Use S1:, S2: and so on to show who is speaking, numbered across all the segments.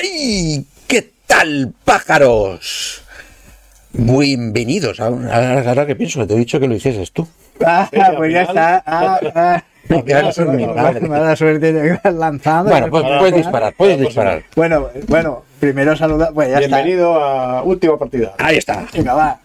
S1: ¡Hey! ¿Qué tal, pájaros? Bienvenidos. Ahora, ahora que pienso, te he dicho que lo hicieses tú.
S2: Ah, pues ya está. Ah, ah.
S1: No, mi madre.
S2: Mala suerte de lanzado.
S1: Bueno, pues puedes disparar, puedes disparar.
S2: Bueno, bueno, primero saludar. Pues
S3: Bienvenido a última partida.
S1: Ahí está.
S2: está. Venga, va.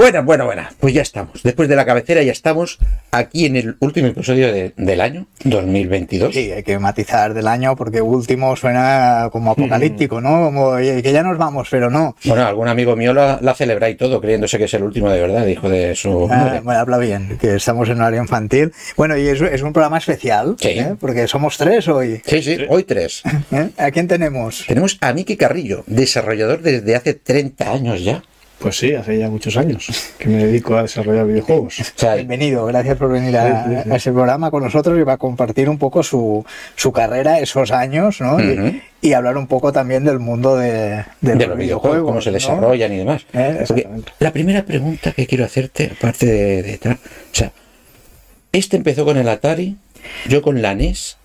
S1: Buena, buena, buena. Pues ya estamos. Después de la cabecera ya estamos aquí en el último episodio de- del año 2022.
S2: Sí, hay que matizar del año porque último suena como apocalíptico, ¿no? Como que ya nos vamos, pero no.
S1: Bueno, algún amigo mío la, la celebra y todo, creyéndose que es el último de verdad, hijo de su
S2: Ah, bueno, habla bien, que estamos en horario infantil. Bueno, y es, es un programa especial,
S1: Sí.
S2: ¿eh? porque somos tres hoy.
S1: Sí, sí, hoy tres.
S2: ¿eh? ¿A quién tenemos?
S1: Tenemos a Miki Carrillo, desarrollador desde hace 30 años ya.
S3: Pues sí, hace ya muchos años que me dedico a desarrollar videojuegos.
S1: O sea,
S2: Bienvenido, gracias por venir a,
S3: Sí, sí, sí.
S2: a ese programa con nosotros y va a compartir un poco su, su carrera, esos años, ¿no? Y- hablar un poco también del mundo de, de
S1: de los videojuegos, cómo se
S2: ¿no?
S1: desarrollan y demás.
S2: Eh,
S1: la primera pregunta que quiero hacerte, aparte de, de tal, o sea, este empezó con el Atari, yo con la NES.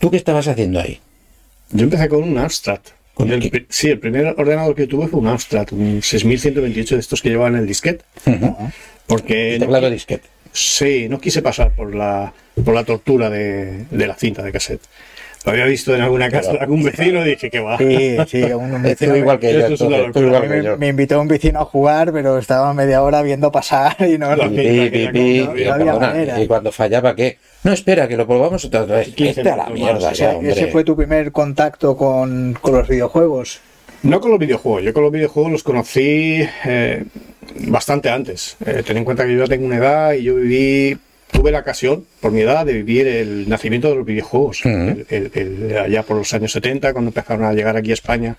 S1: ¿Tú qué estabas haciendo ahí?
S3: Yo empecé con un Amstrad.
S1: ¿Con
S3: El sí, el primer ordenador que tuve fue un Amstrad, un 6128 de estos que llevaban el disquete. Porque no,
S1: Teclado disquete.
S3: sí, no quise pasar por la, por la tortura de, de la cinta de cassette. Lo había visto en alguna casa de algún vecino y dije que va.
S2: Sí, sí, un, vecino
S1: igual que yo,
S3: Eso es una
S1: entonces, tú
S3: locura.
S1: igual
S2: me,
S1: que yo.
S2: me invitó un vecino a jugar, pero estaba media hora viendo pasar y no,
S3: La
S2: no-
S1: y
S2: no había
S1: perdona,
S2: manera.
S1: y cuando fallaba, ¿qué? No, espera, que lo probamos otra vez.
S3: 15
S1: Vete a la mierda,
S2: O sea,
S1: hombre.
S2: ese fue tu primer contacto con, con los videojuegos.
S3: No con los videojuegos, yo con los videojuegos los conocí eh, bastante antes. Eh, ten en cuenta que yo ya tengo una edad y yo viví, tuve la ocasión, por mi edad, de vivir el nacimiento de los videojuegos.
S1: Ujú.
S3: El- el- el- allá por los años 70, cuando empezaron a llegar aquí a España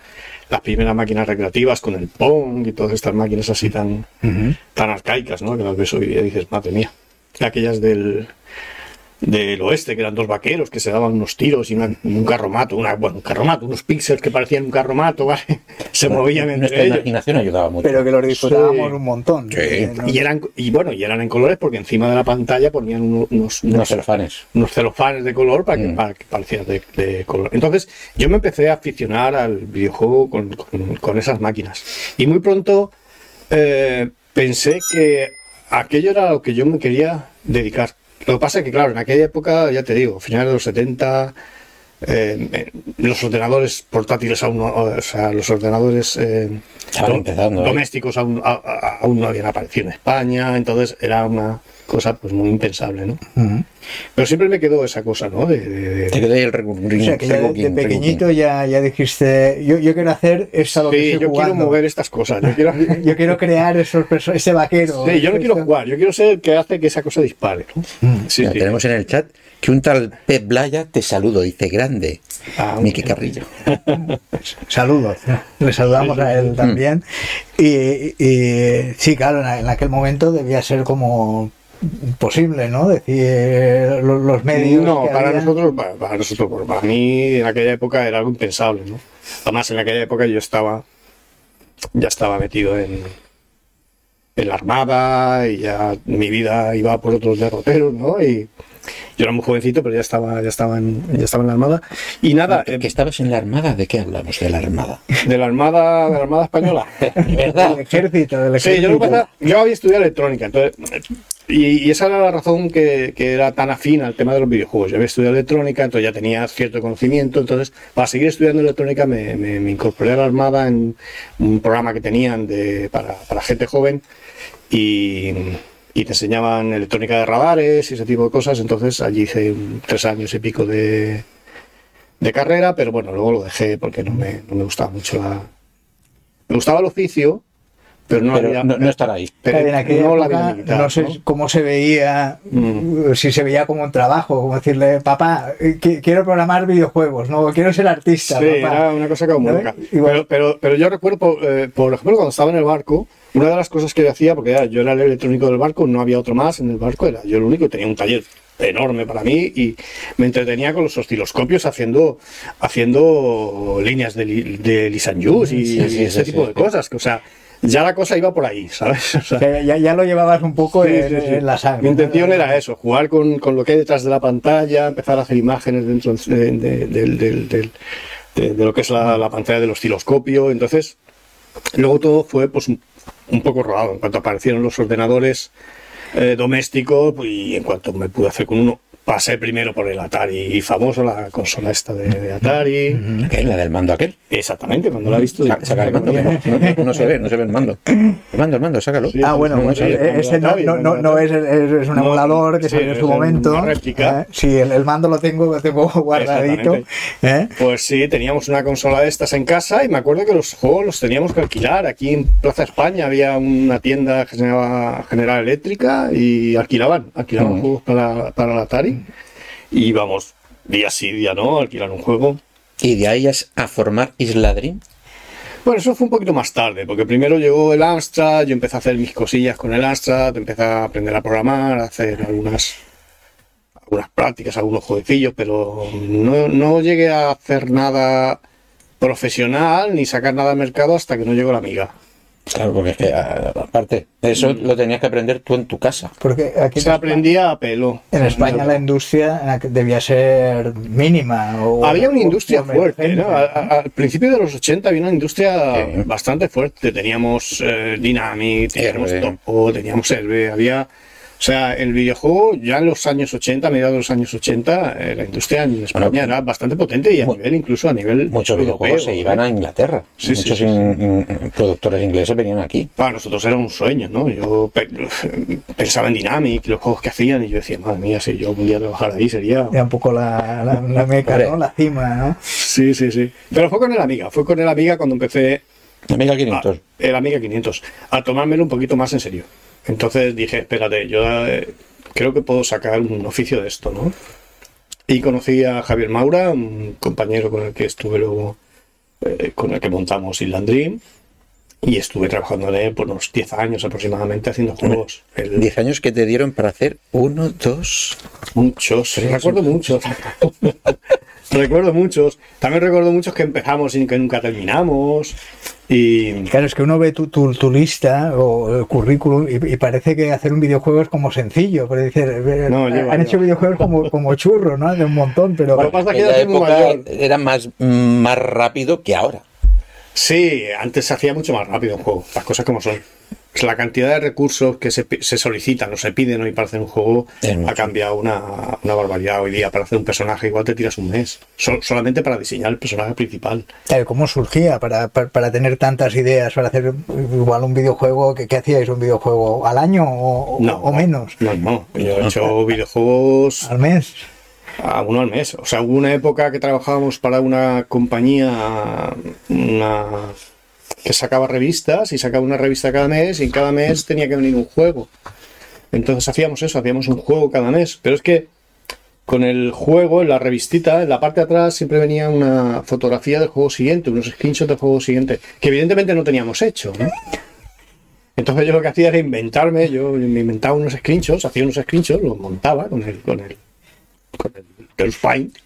S3: las primeras máquinas recreativas con el Pong y todas estas máquinas así tan, tan arcaicas, ¿no? Que las ves hoy día y dices, madre mía. Aquellas del, del oeste, que eran dos vaqueros que se daban unos tiros y una- un carromato, una, bueno, un carromato, unos píxeles que parecían un carromato, ¿vale? Se movían entre
S1: Nuestra
S3: ellos.
S1: imaginación ayudaba mucho.
S2: Pero que los disfrutábamos
S3: Sí.
S2: un montón.
S1: Sí.
S2: Eh, ¿no?
S3: Y eran, y bueno, y eran en colores porque encima de la pantalla ponían unos, unos,
S1: no
S3: unos, celofanes de color para que,
S1: Mm.
S3: para que parecieran de, de color. Entonces, yo me empecé a aficionar al videojuego con, con- con esas máquinas. Y muy pronto eh, pensé que aquello era a lo que yo me quería dedicar. Lo que pasa es que, claro, en aquella época, ya te digo, finales de los 70, eh, eh, los ordenadores portátiles aún no, o sea, los ordenadores eh, domésticos aún, a- a- aún no habían aparecido en España, entonces era una cosa pues muy impensable, ¿no?
S2: Ujú.
S3: Pero siempre me quedó esa cosa, ¿no? De, de- de-
S1: Te quedé el recurring,
S2: O sea, que ya de, de pequeñito ya, ya dijiste, yo, yo quiero hacer esto a lo que
S3: Sí,
S2: estoy
S3: yo quiero
S2: jugando.
S3: mover estas cosas, yo quiero...
S2: Yo quiero crear esos ese vaquero.
S3: Sí, yo no quiero jugar, yo quiero ser el que hace que esa cosa dispare. ¿no? Sí,
S1: Mira,
S3: sí.
S1: Tenemos en el chat que un tal Pep Blaya te saludo, dice grande.
S3: Ah,
S1: Miki. Carrillo.
S2: Saludos. Le saludamos a él también. Y, y sí, claro, en aquel momento debía ser como imposible, ¿no? Decir lo- los, medios.
S3: No, para nosotros, para, para nosotros, para mí en aquella época era algo impensable, ¿no? Además, en aquella época yo estaba, ya estaba metido en, en la armada y ya mi vida iba por otros derroteros, ¿no? Y yo era muy jovencito, pero ya estaba, ya estaba en, ya estaba en la armada. Y nada,
S1: ¿Que
S3: eh,
S1: que estabas en la Armada? ¿De qué hablamos? De la Armada.
S3: de la armada, de la armada española.
S1: ¿Verdad?
S2: Del ejército, del
S3: Sí,
S2: ejército.
S3: yo, lo que pasa- yo había estudiado electrónica, entonces, y, y esa era la razón que, que era tan afín al tema de los videojuegos. Yo había estudiado electrónica, entonces ya tenía cierto conocimiento, entonces para seguir estudiando electrónica me, me- me incorporé a la Armada en un programa que tenían de, para, para gente joven y, y te enseñaban electrónica de radares y ese tipo de cosas, entonces allí hice tres años y pico de, de carrera, pero bueno, luego lo dejé porque no me, no me gustaba mucho la... Me gustaba el oficio, pero no,
S1: Pero
S3: había-
S1: no, no estar ahí.
S3: pero
S2: en aquella
S3: no la
S2: época,
S3: vida militar,
S2: no sé
S3: ¿no?
S2: cómo se veía,
S3: Mm.
S2: si se veía como un trabajo, como decirle, papá, eh, qui- quiero programar videojuegos, no, quiero ser artista.
S3: Sí,
S2: papá".
S3: era una cosa como
S2: ¿No?
S3: loca. Pero, pero, pero yo recuerdo, por, eh, por ejemplo, cuando estaba en el barco, una de las cosas que yo hacía, porque era- yo era el electrónico del barco, no había otro más en el barco, era yo el único, tenía un taller enorme para mí y me entretenía con los osciloscopios haciendo haciendo líneas de, de Lee San Yus y,
S1: Sí, sí,
S3: y ese
S1: sí,
S3: tipo
S1: sí.
S3: de cosas. Que, o sea, ya la cosa iba por ahí, ¿sabes? O sea,
S2: O sea, ya, ya lo llevabas un poco
S3: Sí,
S2: en,
S3: sí, sí.
S2: en la sangre.
S3: Mi intención era eso, jugar con, con lo que hay detrás de la pantalla, empezar a hacer imágenes dentro de, de- lo que es la, la pantalla del osciloscopio. Entonces, luego todo fue pues un, un poco rodado. En cuanto aparecieron los ordenadores eh, domésticos pues, y en cuanto me pude hacer con uno, pasé primero por el Atari famoso, la consola esta de, de Atari.
S1: ¿Qué? La del mando aquel.
S3: Exactamente, cuando la he visto...
S1: Sa- Saca el mando. que No, no- no se ve, no se ve el mando. El mando, el mando, sácalo.
S3: Sí,
S2: Ah, bueno,
S1: No,
S2: pues, ese no,
S3: Atari,
S2: no,
S3: cuando
S2: no, no
S3: Atari.
S2: es, es- es un
S3: No,
S2: emulador que
S3: sí,
S2: salió en su momento.
S3: réplica.
S2: Eh, Sí, el, el mando lo tengo, lo tengo guardadito. ¿eh?
S3: Pues sí, teníamos una consola de estas en casa y me acuerdo que los juegos los teníamos que alquilar. Aquí en Plaza España había una tienda que se llamaba General Eléctrica y alquilaban, alquilaban juegos para, para la Atari. Y íbamos día sí, día no, a alquilar un juego.
S1: Y de ahí es a formar Isla Dream.
S3: Bueno, eso fue un poquito más tarde, porque primero llegó el Amstrad, yo empecé a hacer mis cosillas con el Amstrad, empecé a aprender a programar, a hacer algunas, algunas prácticas, algunos jueguecillos, pero no, no llegué a hacer nada profesional ni sacar nada al mercado hasta que no llegó la amiga.
S1: Claro, porque es que, aparte, eso lo tenías que aprender tú en tu casa.
S2: Porque aquí
S3: Se aprendía a pelo.
S2: En España la industria debía ser mínima. o-
S3: Había una industria
S2: o
S3: fuerte, ¿no? Al principio de los 80 había una industria
S1: Sí.
S3: bastante fuerte. Teníamos eh, Dynamic, teníamos
S1: Herbe.
S3: Topo, teníamos Herbe, había... O sea, el videojuego ya en los años 80, a mediados de los años 80, eh, la industria en España
S1: Bueno,
S3: era bastante potente y a nivel, incluso a nivel
S1: Muchos
S3: europeo,
S1: videojuegos se
S3: ¿eh?
S1: iban a Inglaterra.
S3: Sí, sí,
S1: Muchos
S3: sí, sí.
S1: in- in- productores ingleses venían aquí.
S3: Para nosotros era un sueño, ¿no? Yo pe- pensaba en Dynamic, los juegos que hacían, y yo decía, madre mía, si yo algún día trabajara ahí sería...
S2: Era un poco la, la, la meca. ¿no? La cima, ¿no?
S3: Sí, sí, sí. Pero fue con el Amiga, fue con el Amiga cuando empecé
S1: Amiga
S3: Ah,
S1: 500.
S3: el Amiga 500, a tomármelo un poquito más en serio. Entonces dije, espérate, yo eh, creo que puedo sacar un oficio de esto, ¿no? Y conocí a Javier Maura, un compañero con el que estuve luego, eh, con el que montamos Island Dream, y estuve trabajando en él por unos 10 años aproximadamente haciendo juegos. El-
S1: 10 años que te dieron para hacer uno, dos.
S3: Muchos, recuerdo muchos. recuerdo muchos. También recuerdo muchos que empezamos y que nunca terminamos. Y
S2: Claro, es que uno ve tu, tu, tu lista o el currículum y, y parece que hacer un videojuego es como sencillo. Pero dice, eh,
S3: No,
S2: han
S3: lleva,
S2: hecho
S3: lleva.
S2: videojuegos como, como churros, ¿no? De un montón, pero...
S3: Bueno, pasa que
S1: En la época
S3: mayor.
S1: era más, más rápido que ahora.
S3: Sí, antes se hacía mucho más rápido un juego, las cosas como son. Pues La cantidad de recursos que se, se solicitan o se piden hoy para hacer un juego ha cambiado una, una barbaridad. Hoy día para hacer un personaje igual te tiras un mes, Sol- solamente para diseñar el personaje principal.
S2: ¿Cómo surgía para, para, para tener tantas ideas, para hacer igual un videojuego? ¿Qué, qué hacíais un videojuego? ¿Al año o, o menos?
S3: No, no. Yo he hecho videojuegos
S2: ¿Al mes?
S3: a uno al mes. O sea, hubo una época que trabajábamos para una compañía una que sacaba revistas y sacaba una revista cada mes y en cada mes tenía que venir un juego. Entonces hacíamos eso, hacíamos un juego cada mes. Pero es que con el juego, en la revistita, en la parte de atrás siempre venía una fotografía del juego siguiente, unos screenshots del juego siguiente, que evidentemente no teníamos hecho. ¿no? Entonces yo lo que hacía era inventarme, yo me inventaba unos screenshots, hacía unos screenshots, los montaba con el, con el, con el Girls Paint,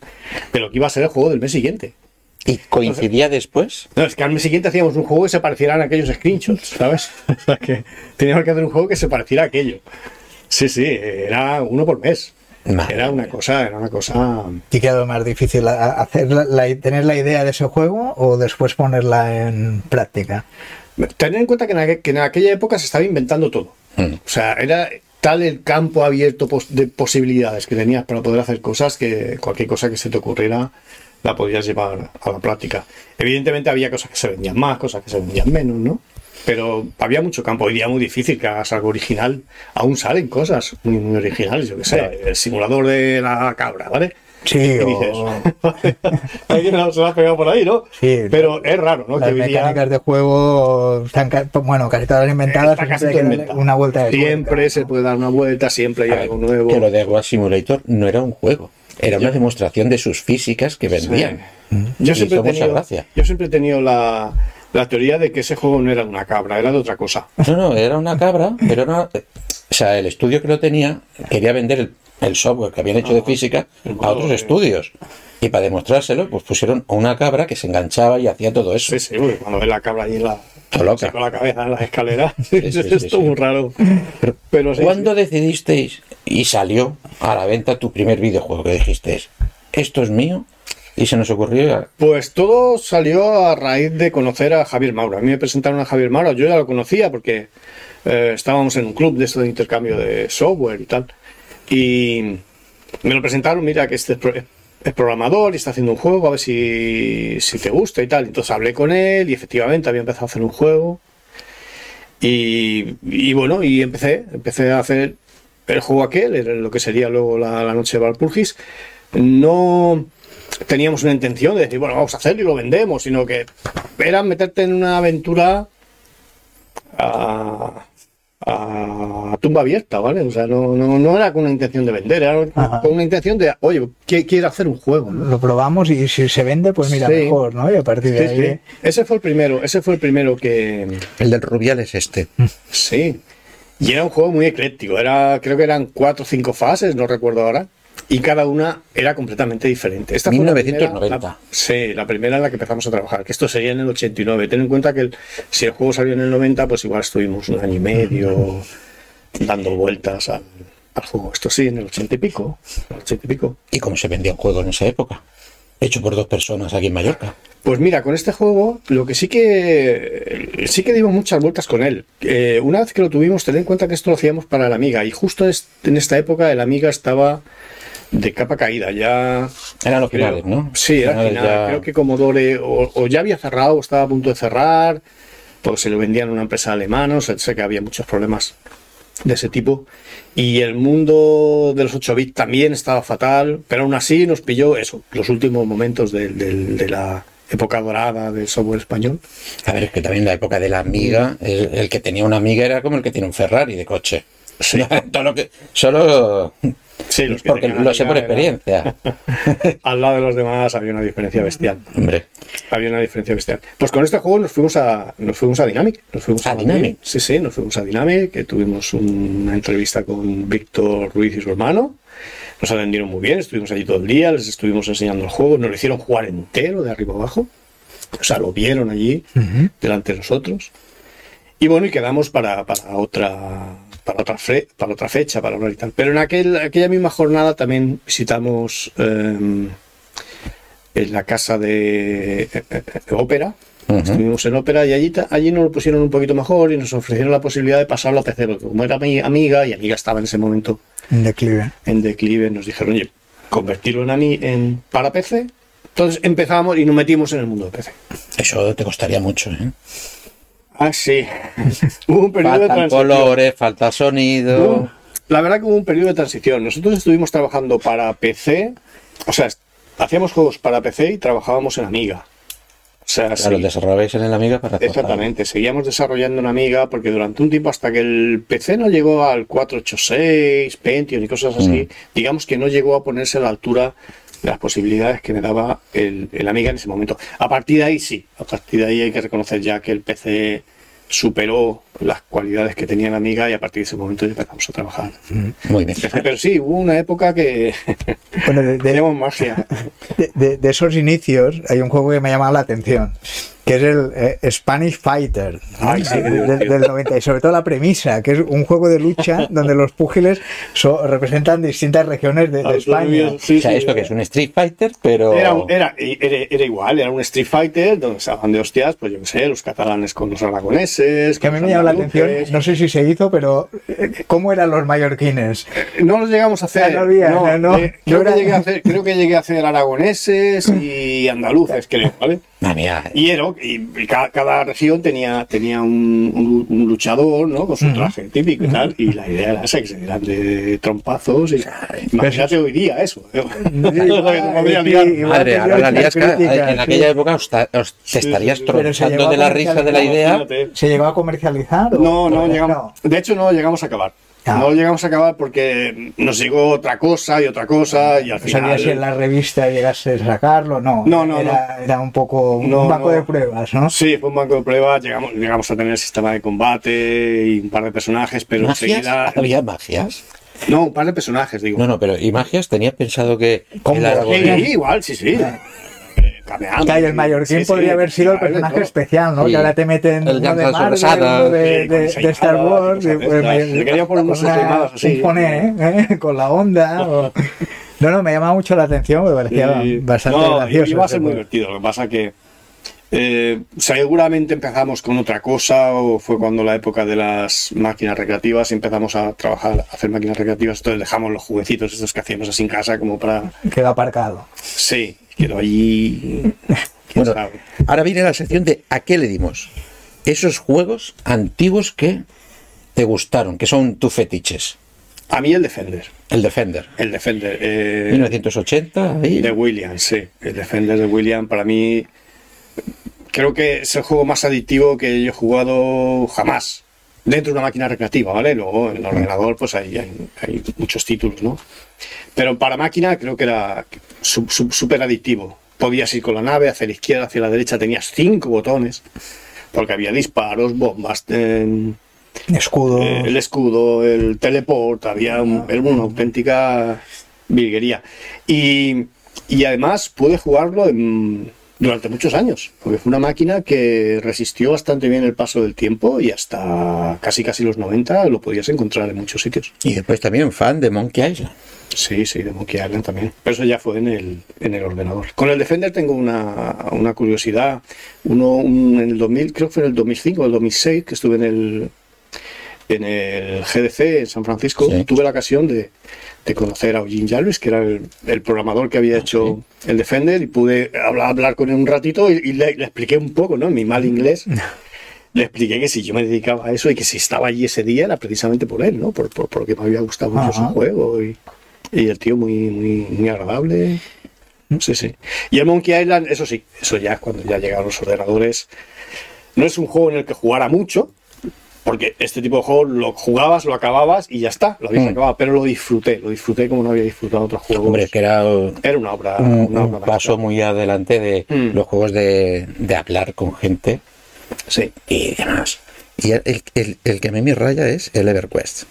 S3: pero que iba a ser el juego del mes siguiente.
S1: Y coincidía después.
S3: No, es que al mes siguiente hacíamos un juego que se pareciera a aquellos screenshots, ¿sabes? O sea, que teníamos que hacer un juego que se pareciera a aquello. Sí, sí, era uno por mes.
S1: Madre
S3: Era una cosa, era una cosa.
S2: ¿Y qué más difícil? ¿A- hacer la- la- ¿Tener la idea de ese juego o después ponerla en práctica?
S3: Tener en cuenta que en, aqu- que en aquella época se estaba inventando todo.
S1: Mm.
S3: O sea, era tal el campo abierto pos- de posibilidades que tenías para poder hacer cosas que cualquier cosa que se te ocurriera la podías llevar a la práctica. Evidentemente había cosas que se vendían más, cosas que se vendían menos, ¿no? Pero había mucho campo. Hoy día muy difícil que hagas algo original. Aún salen cosas muy, muy originales, yo qué sé. El simulador de la cabra, ¿vale?
S2: Sí,
S3: ¿Qué
S2: o
S3: dices? Alguien se lo ha pegado por ahí, ¿no?
S2: Sí.
S3: Pero es raro, ¿no?
S2: las
S3: que hoy día-
S2: mecánicas de juego están, bueno, casi todas inventadas,
S3: casi todo
S2: una vuelta de
S3: Siempre se puede dar una vuelta, siempre hay
S1: ver,
S3: algo nuevo.
S1: Que lo de Goat Simulator no era un juego. Era una demostración de sus físicas que vendían.
S3: Yo
S1: Y
S3: siempre, he
S1: hizo mucha
S3: tenido,
S1: gracia.
S3: yo siempre he tenido la, la teoría de que ese juego no era de una cabra, era de otra cosa.
S1: No, no, era una cabra, pero no. O sea, el estudio que lo tenía quería vender el, el software que habían hecho de física a otros estudios. Y para demostrárselo, pues pusieron una cabra que se enganchaba y hacía todo eso.
S3: Sí, sí, cuando ves la cabra allí en la,
S1: loca.
S3: con la cabeza en las escaleras,
S1: sí,
S3: es
S1: sí,
S3: esto muy raro. Pero
S1: ¿Cuándo decidisteis y salió a la venta tu primer videojuego que dijiste, esto es mío? Y se nos ocurrió,
S3: Pues todo salió a raíz de conocer a Javier Mauro. A mí me presentaron a Javier Mauro, yo ya lo conocía porque eh, estábamos en un club de esto de intercambio de software y tal. Y me lo presentaron, mira que este es, pro- es programador y está haciendo un juego, a ver si, si te gusta y tal. Entonces hablé con él y efectivamente había empezado a hacer un juego. Y, bueno, y empecé, empecé a hacer el juego aquel, lo que sería luego la, la noche de Valpurgis. No teníamos una intención de decir, bueno, vamos a hacerlo y lo vendemos, sino que era meterte en una aventura a tumba abierta, ¿vale? O sea, no, no, no era con una intención de vender, era
S2: Ajá.
S3: con una intención de, oye, qui- quiero hacer un juego. ¿no?
S2: Lo probamos y si se vende, pues mira,
S3: Sí.
S2: mejor, ¿no? Y a partir de
S3: Sí,
S2: ahí.
S3: sí. Ese fue el primero, ese fue el primero que,
S1: el del Rubial es este.
S3: Sí. Y era un juego muy ecléctico. Era, creo que eran cuatro o cinco fases, no recuerdo ahora. Y cada una era completamente diferente. Esta fue la
S1: 1990.
S3: primera- la- sí, la primera en la que empezamos a trabajar. Que esto sería en el 89. Ten en cuenta que el- si el juego salió en el 90, pues igual estuvimos un año y medio dando vueltas al, al juego. Esto sí, en el 80 y pico. el 80 y pico.
S1: ¿Y cómo se vendía un juego en esa época? Hecho por dos personas aquí en Mallorca.
S3: Pues mira, con este juego, lo que sí que sí que dimos muchas vueltas con él. Eh, una vez que lo tuvimos, ten en cuenta que esto lo hacíamos para el Amiga. Y justo en esta época el Amiga estaba de capa caída. Ya
S1: Eran los
S3: creo-
S1: finales, ¿no?
S3: Sí, era
S1: Finales
S3: final.
S1: ya-
S3: Creo que Commodore o, o ya había cerrado o estaba a punto de cerrar, porque se lo vendían a una empresa alemana. O sea, sé que había muchos problemas de ese tipo. Y el mundo de los 8 bits también estaba fatal, pero aún así nos pilló eso, los últimos momentos de la época dorada del software español.
S1: A ver, es que también la época de la amiga, el, el que tenía una amiga era como el que tiene un Ferrari de coche. Todo lo que, solo
S3: Sí, los que
S1: porque lo sé por
S3: era-
S1: experiencia.
S3: Al lado de los demás había una diferencia bestial.
S1: Hombre,
S3: Había una diferencia bestial. Pues con este juego nos fuimos a, nos fuimos a Dynamic. Nos fuimos
S1: ¿A. Dynamic?
S3: Sí, sí, nos fuimos a Dynamic, que tuvimos una entrevista con Víctor Ruiz y su hermano. Nos atendieron muy bien, estuvimos allí todo el día, les estuvimos enseñando el juego, nos lo hicieron jugar entero de arriba abajo. O sea, lo vieron allí delante de nosotros. Y bueno, y quedamos para, para otra para otra, fre- para otra fecha, para hablar y tal. Pero en aquel, aquella misma jornada también visitamos em, en la casa de, eh, eh, de ópera. Estuvimos en ópera y allí, allí nos lo pusieron un poquito mejor y nos ofrecieron la posibilidad de pasarlo a PC. porque Como era mi amiga y amiga estaba en ese momento
S2: En declive.
S3: en declive, nos dijeron, oye, convertirlo en, ami- en para PC. Entonces empezamos y nos metimos en el mundo de PC.
S1: eso te costaría mucho, ¿eh?
S3: Ah, sí. Hubo un periodo de
S1: Faltan
S3: transición.
S1: colores, falta sonido.
S3: La verdad que hubo un periodo de transición. Nosotros estuvimos trabajando para PC, o sea, hacíamos juegos para PC y trabajábamos en Amiga. O sea,
S1: Claro,
S3: sí,
S1: los desarrollabais en el Amiga para
S3: exactamente. Seguíamos desarrollando en Amiga porque durante un tiempo hasta que el PC no llegó al 486, Pentium y cosas así, digamos que no llegó a ponerse a la altura de las posibilidades que me daba el, el Amiga en ese momento. A partir de ahí sí, a partir de ahí hay que reconocer ya que el PC superó las cualidades que tenía la Amiga y a partir de ese momento ya empezamos a trabajar.
S1: Muy bien.
S3: Pero sí, hubo una época que
S2: Bueno, de,
S3: magia.
S2: de- de- de esos inicios hay un juego que me ha llamado la atención, que es el eh, Spanish Fighter del 90 y sobre todo la premisa, que es un juego de lucha donde los púgiles so- representan distintas regiones de, de España.
S3: Sí,
S1: o sea,
S3: sí,
S1: esto que es un Street Fighter, pero.
S3: Era, era, era, era igual, era un Street Fighter donde se hablan de hostias, pues yo qué sé, los catalanes con los aragoneses.
S2: Que a mí me llama la atención, no sé si se hizo, pero eh, ¿cómo eran los mallorquines?
S3: No los llegamos a hacer.
S2: No había, no, no.
S3: eh, creo, que llegué a hacer creo que llegué a hacer aragoneses y andaluces, creo, ¿vale?
S1: Mía,
S3: Y, era, y, y ca- cada, región tenía, tenía un, un- un luchador, ¿no? Con su traje típico y tal. Y la idea era esa, que se dieran de trompazos. Y, imagínate hoy día eso. ¿eh?
S1: Madre, ahora la en aquella época os, ta- os- te
S3: Sí,
S1: estarías tronchando de la risa de la idea.
S3: Imagínate.
S2: ¿Se llegó a comercializar? o-
S3: No, no, llegamos, de hecho no llegamos a acabar.
S2: Ah.
S3: No llegamos a acabar porque nos llegó otra cosa y otra cosa y al
S2: No sabía
S3: final...
S2: si en la revista llegase a sacarlo, no.
S3: No, no,
S2: era, era un poco un
S3: No,
S2: banco
S3: no.
S2: de pruebas, ¿no?
S3: Sí, fue un banco de pruebas, llegamos, llegamos a tener sistema de combate y un par de personajes, pero
S1: ¿Magias?
S3: enseguida...
S1: ¿Había magias?
S3: No, un par de personajes, digo.
S1: No, no, pero ¿y magias? ¿Tenías pensado que
S3: Sí, igual, sí, sí. Eh, Kamehameha,
S2: Claro, y el mallorquín
S3: sí, sí,
S2: podría haber sido el personaje
S3: todo.
S2: especial, ¿no? Que ahora te meten
S1: El
S2: uno de Marvel, de,
S3: sí, con
S2: de-
S3: esa
S2: de Star Wars,
S3: de
S2: pues,
S3: quería poner unos
S2: una-
S3: animados así.
S2: un poné, ¿eh? con la onda. o- No, no, me llama mucho la atención, me parecía bastante
S3: no,
S2: gracioso.
S3: Iba a ser muy divertido. Lo que pasa que eh, seguramente empezamos con otra cosa o fue cuando la época de las máquinas recreativas empezamos a trabajar, a hacer máquinas recreativas. Entonces dejamos los juguecitos estos que hacíamos así en casa como para...
S2: Quedó aparcado.
S3: Sí, quedó allí...
S1: Bueno,
S3: sabe.
S1: ahora viene la sección de ¿a qué le dimos? Esos juegos antiguos que te gustaron, que son tus fetiches.
S3: A mí el Defender.
S1: El Defender.
S3: El Defender. eh,
S1: 1980, ahí.
S3: De Williams, sí. El Defender de Williams para mí creo que es el juego más adictivo que yo he jugado jamás. Dentro de una máquina recreativa, ¿vale? Luego en el ordenador pues hay, hay, hay muchos títulos, ¿no? Pero para máquina creo que era súper adictivo. Podías ir con la nave hacia la izquierda, hacia la derecha, tenías cinco botones, porque había disparos, bombas, eh,
S2: Escudo.
S3: eh, el escudo, el teleport, había un- era una auténtica virguería. Y, y además pude jugarlo en- durante muchos años, porque fue una máquina que resistió bastante bien el paso del tiempo y hasta casi casi los 90 lo podías encontrar en muchos sitios.
S1: Y después también fan de Monkey Island.
S3: Sí, sí, de Monkey Island también. Pero eso ya fue en el, en el ordenador. Con el Defender tengo una, una curiosidad. Uno un- en el 2000, creo que fue en el 2005 o el 2006, que estuve en el, en el GDC en San Francisco.
S1: Sí.
S3: Tuve la ocasión de, de conocer a Eugene Jarvis, que era el, el programador que había hecho el Defender, y pude hablar, hablar con él un ratito y, y le, le expliqué un poco, ¿no? En mi mal inglés. Le expliqué que si yo me dedicaba a eso y que si estaba allí ese día era precisamente por él, ¿no? Por, por- porque me había gustado mucho
S2: Ajá.
S3: su juego y, y el tío muy, muy, muy agradable. Sí, sí. Y el Monkey Island, eso sí, eso ya cuando ya llegaron los ordenadores. No es un juego en el que jugara mucho, porque este tipo de juego lo jugabas, lo acababas y ya está, lo habías
S1: Mm.
S3: acabado, pero lo disfruté, lo disfruté como no había disfrutado otros juegos.
S1: Hombre, es que era
S3: Era una obra,
S1: un
S3: una obra
S1: paso muy adelante de
S3: Mm.
S1: los juegos de, de hablar con gente
S3: Sí,
S1: y demás. Y el, el- el- el que a mí me raya es el EverQuest.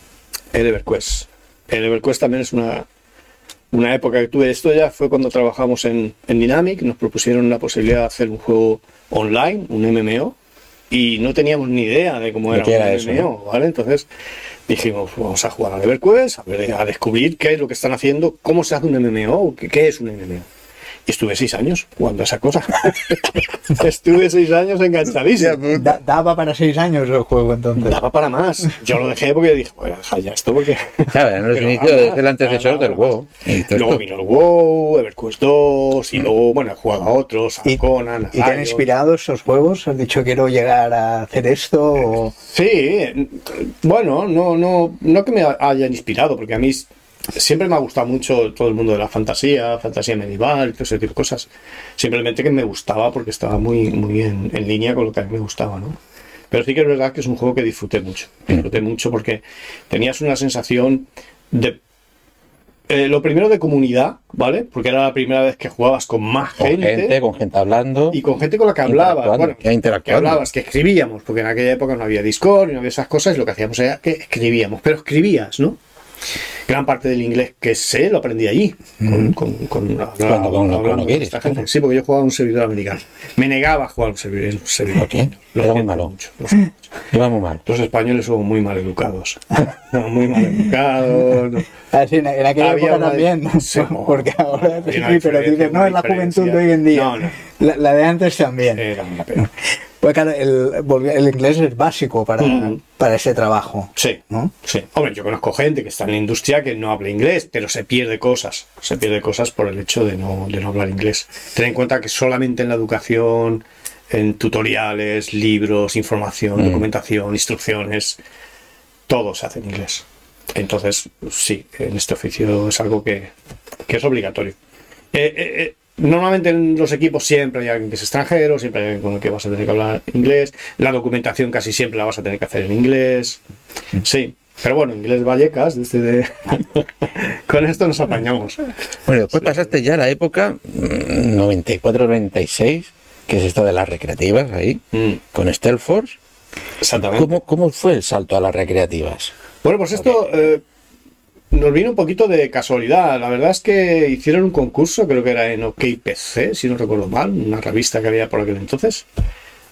S3: el EverQuest. El EverQuest también es una, una época que tuve. Esto ya fue cuando trabajamos en, en Dynamic, nos propusieron la posibilidad de hacer un juego online, un MMO, y no teníamos ni idea de cómo
S1: ¿De
S3: era un
S1: eso,
S3: MMO, ¿vale? Entonces dijimos, vamos a jugar al EverQuest, a, ver, a descubrir qué es lo que están haciendo, cómo se hace un MMO, qué, qué es un MMO. Y estuve seis años jugando a esa cosa. estuve seis años enganchadísimo.
S2: Da- daba para seis años el juego entonces.
S3: Daba para más. Yo lo dejé porque dije, dejar ya esto porque...
S1: Claro, eran los
S3: Pero
S1: inicios es el antecesor del todo
S3: Luego vino el WoW, EverQuest 2 y luego, bueno, he jugado a otros, a
S2: ¿Y-
S3: Conan, a
S2: ¿Y te han inspirado estos juegos? ¿Has dicho quiero llegar a hacer esto? o-
S3: Sí, eh, bueno, no, no, no que me hayan inspirado, porque a mí siempre me ha gustado mucho todo el mundo de la fantasía, fantasía medieval, todo ese tipo de cosas. Simplemente que me gustaba porque estaba muy, muy en, en línea con lo que a mí me gustaba, ¿no? Pero sí que es verdad que es un juego que disfruté mucho. Disfruté mucho porque tenías una sensación de. eh, lo primero de comunidad, ¿vale? Porque era la primera vez que jugabas con más
S1: con gente, con gente hablando.
S3: y con gente con la que hablabas, bueno, que hablabas, que escribíamos, porque en aquella época no había Discord, no había esas cosas, y lo que hacíamos era que escribíamos, pero escribías, ¿no? Gran parte del inglés que sé lo aprendí allí, con, hablando esta gente. Sí, porque yo jugaba en un servidor americano. Me negaba a jugar a un servidor, un servidor.
S1: ¿Por qué?
S3: Lo
S1: Era muy malo.
S3: mucho, lo siento mucho.
S1: Iba muy mal.
S3: Los españoles son muy mal educados. Muy mal educados. no.
S2: Así, en, en aquella
S3: Había
S2: época también,
S3: Sí,
S2: porque ahora sí, pero dices, no, es la juventud de hoy en día.
S3: No, no.
S2: La, la de antes también.
S3: Era una pena.
S2: Pues claro, el, inglés es básico para,
S3: Mm.
S2: para ese trabajo.
S3: Sí,
S2: ¿no?
S3: sí. Hombre, yo conozco gente que está en la industria que no habla inglés, pero se pierde cosas. Se pierde cosas por el hecho de no, de no hablar inglés. Ten en cuenta que solamente en la educación, en tutoriales, libros, información,
S1: Mm.
S3: documentación, instrucciones, todo se hace en inglés. Entonces, sí, en este oficio es algo que, que es obligatorio. Eh, eh, eh, normalmente en los equipos siempre hay alguien que es extranjero, siempre hay alguien con el que vas a tener que hablar inglés. La documentación casi siempre la vas a tener que hacer en inglés. Sí, pero bueno, inglés Vallecas, desde de... con esto nos apañamos.
S1: Bueno, después pasaste ya la época mm, 94-96, que es esto de las recreativas ahí,
S3: Mm,
S1: con Stealth Force.
S3: exactamente.
S1: ¿Cómo, ¿Cómo fue el salto a las recreativas?
S3: Bueno, pues esto, eh, nos vino un poquito de casualidad. La verdad es que hicieron un concurso, creo que era en OKPC, si no recuerdo mal, una revista que había por aquel entonces.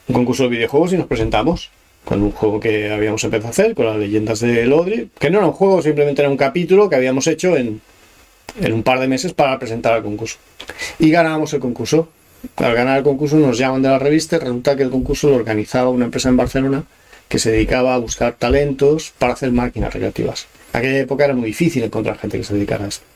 S3: Un concurso de videojuegos y nos presentamos con un juego que habíamos empezado a hacer, con las leyendas de Lodri, que no era un juego, simplemente era un capítulo que habíamos hecho en, en un par de meses para presentar al concurso. Y ganábamos el concurso. Al ganar el concurso nos llaman de la revista y resulta que el concurso lo organizaba una empresa en Barcelona que se dedicaba a buscar talentos para hacer máquinas recreativas. Aquella época era muy difícil encontrar gente que se dedicara a esto.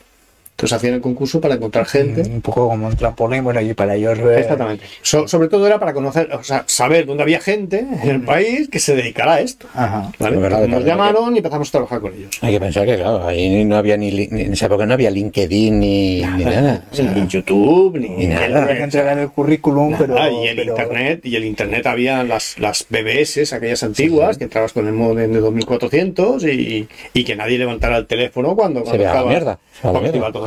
S3: Entonces hacían el concurso para encontrar gente.
S2: Un poco como un trampolín, bueno, y para ellos.
S3: Exactamente. So- sobre todo era para conocer, o sea, saber dónde había gente en el país que se dedicara a esto.
S2: Ajá.
S1: verdad,
S3: Nos llamaron y empezamos a trabajar con ellos.
S1: Hay que pensar que, claro, ahí no había ni, li- en esa época no había LinkedIn ni, ni nada. O sea,
S3: Ni YouTube, ni,
S1: Ni nada.
S2: Había que entregar el currículum, pero.
S3: Ah, y el
S2: pero-
S3: internet, y el internet había las, las BBS, aquellas antiguas, que entrabas con el modem de 2400 y, y que nadie levantara el teléfono cuando, cuando
S1: veía la
S3: estaba-
S1: mierda, se veía la mierda.
S2: Ya.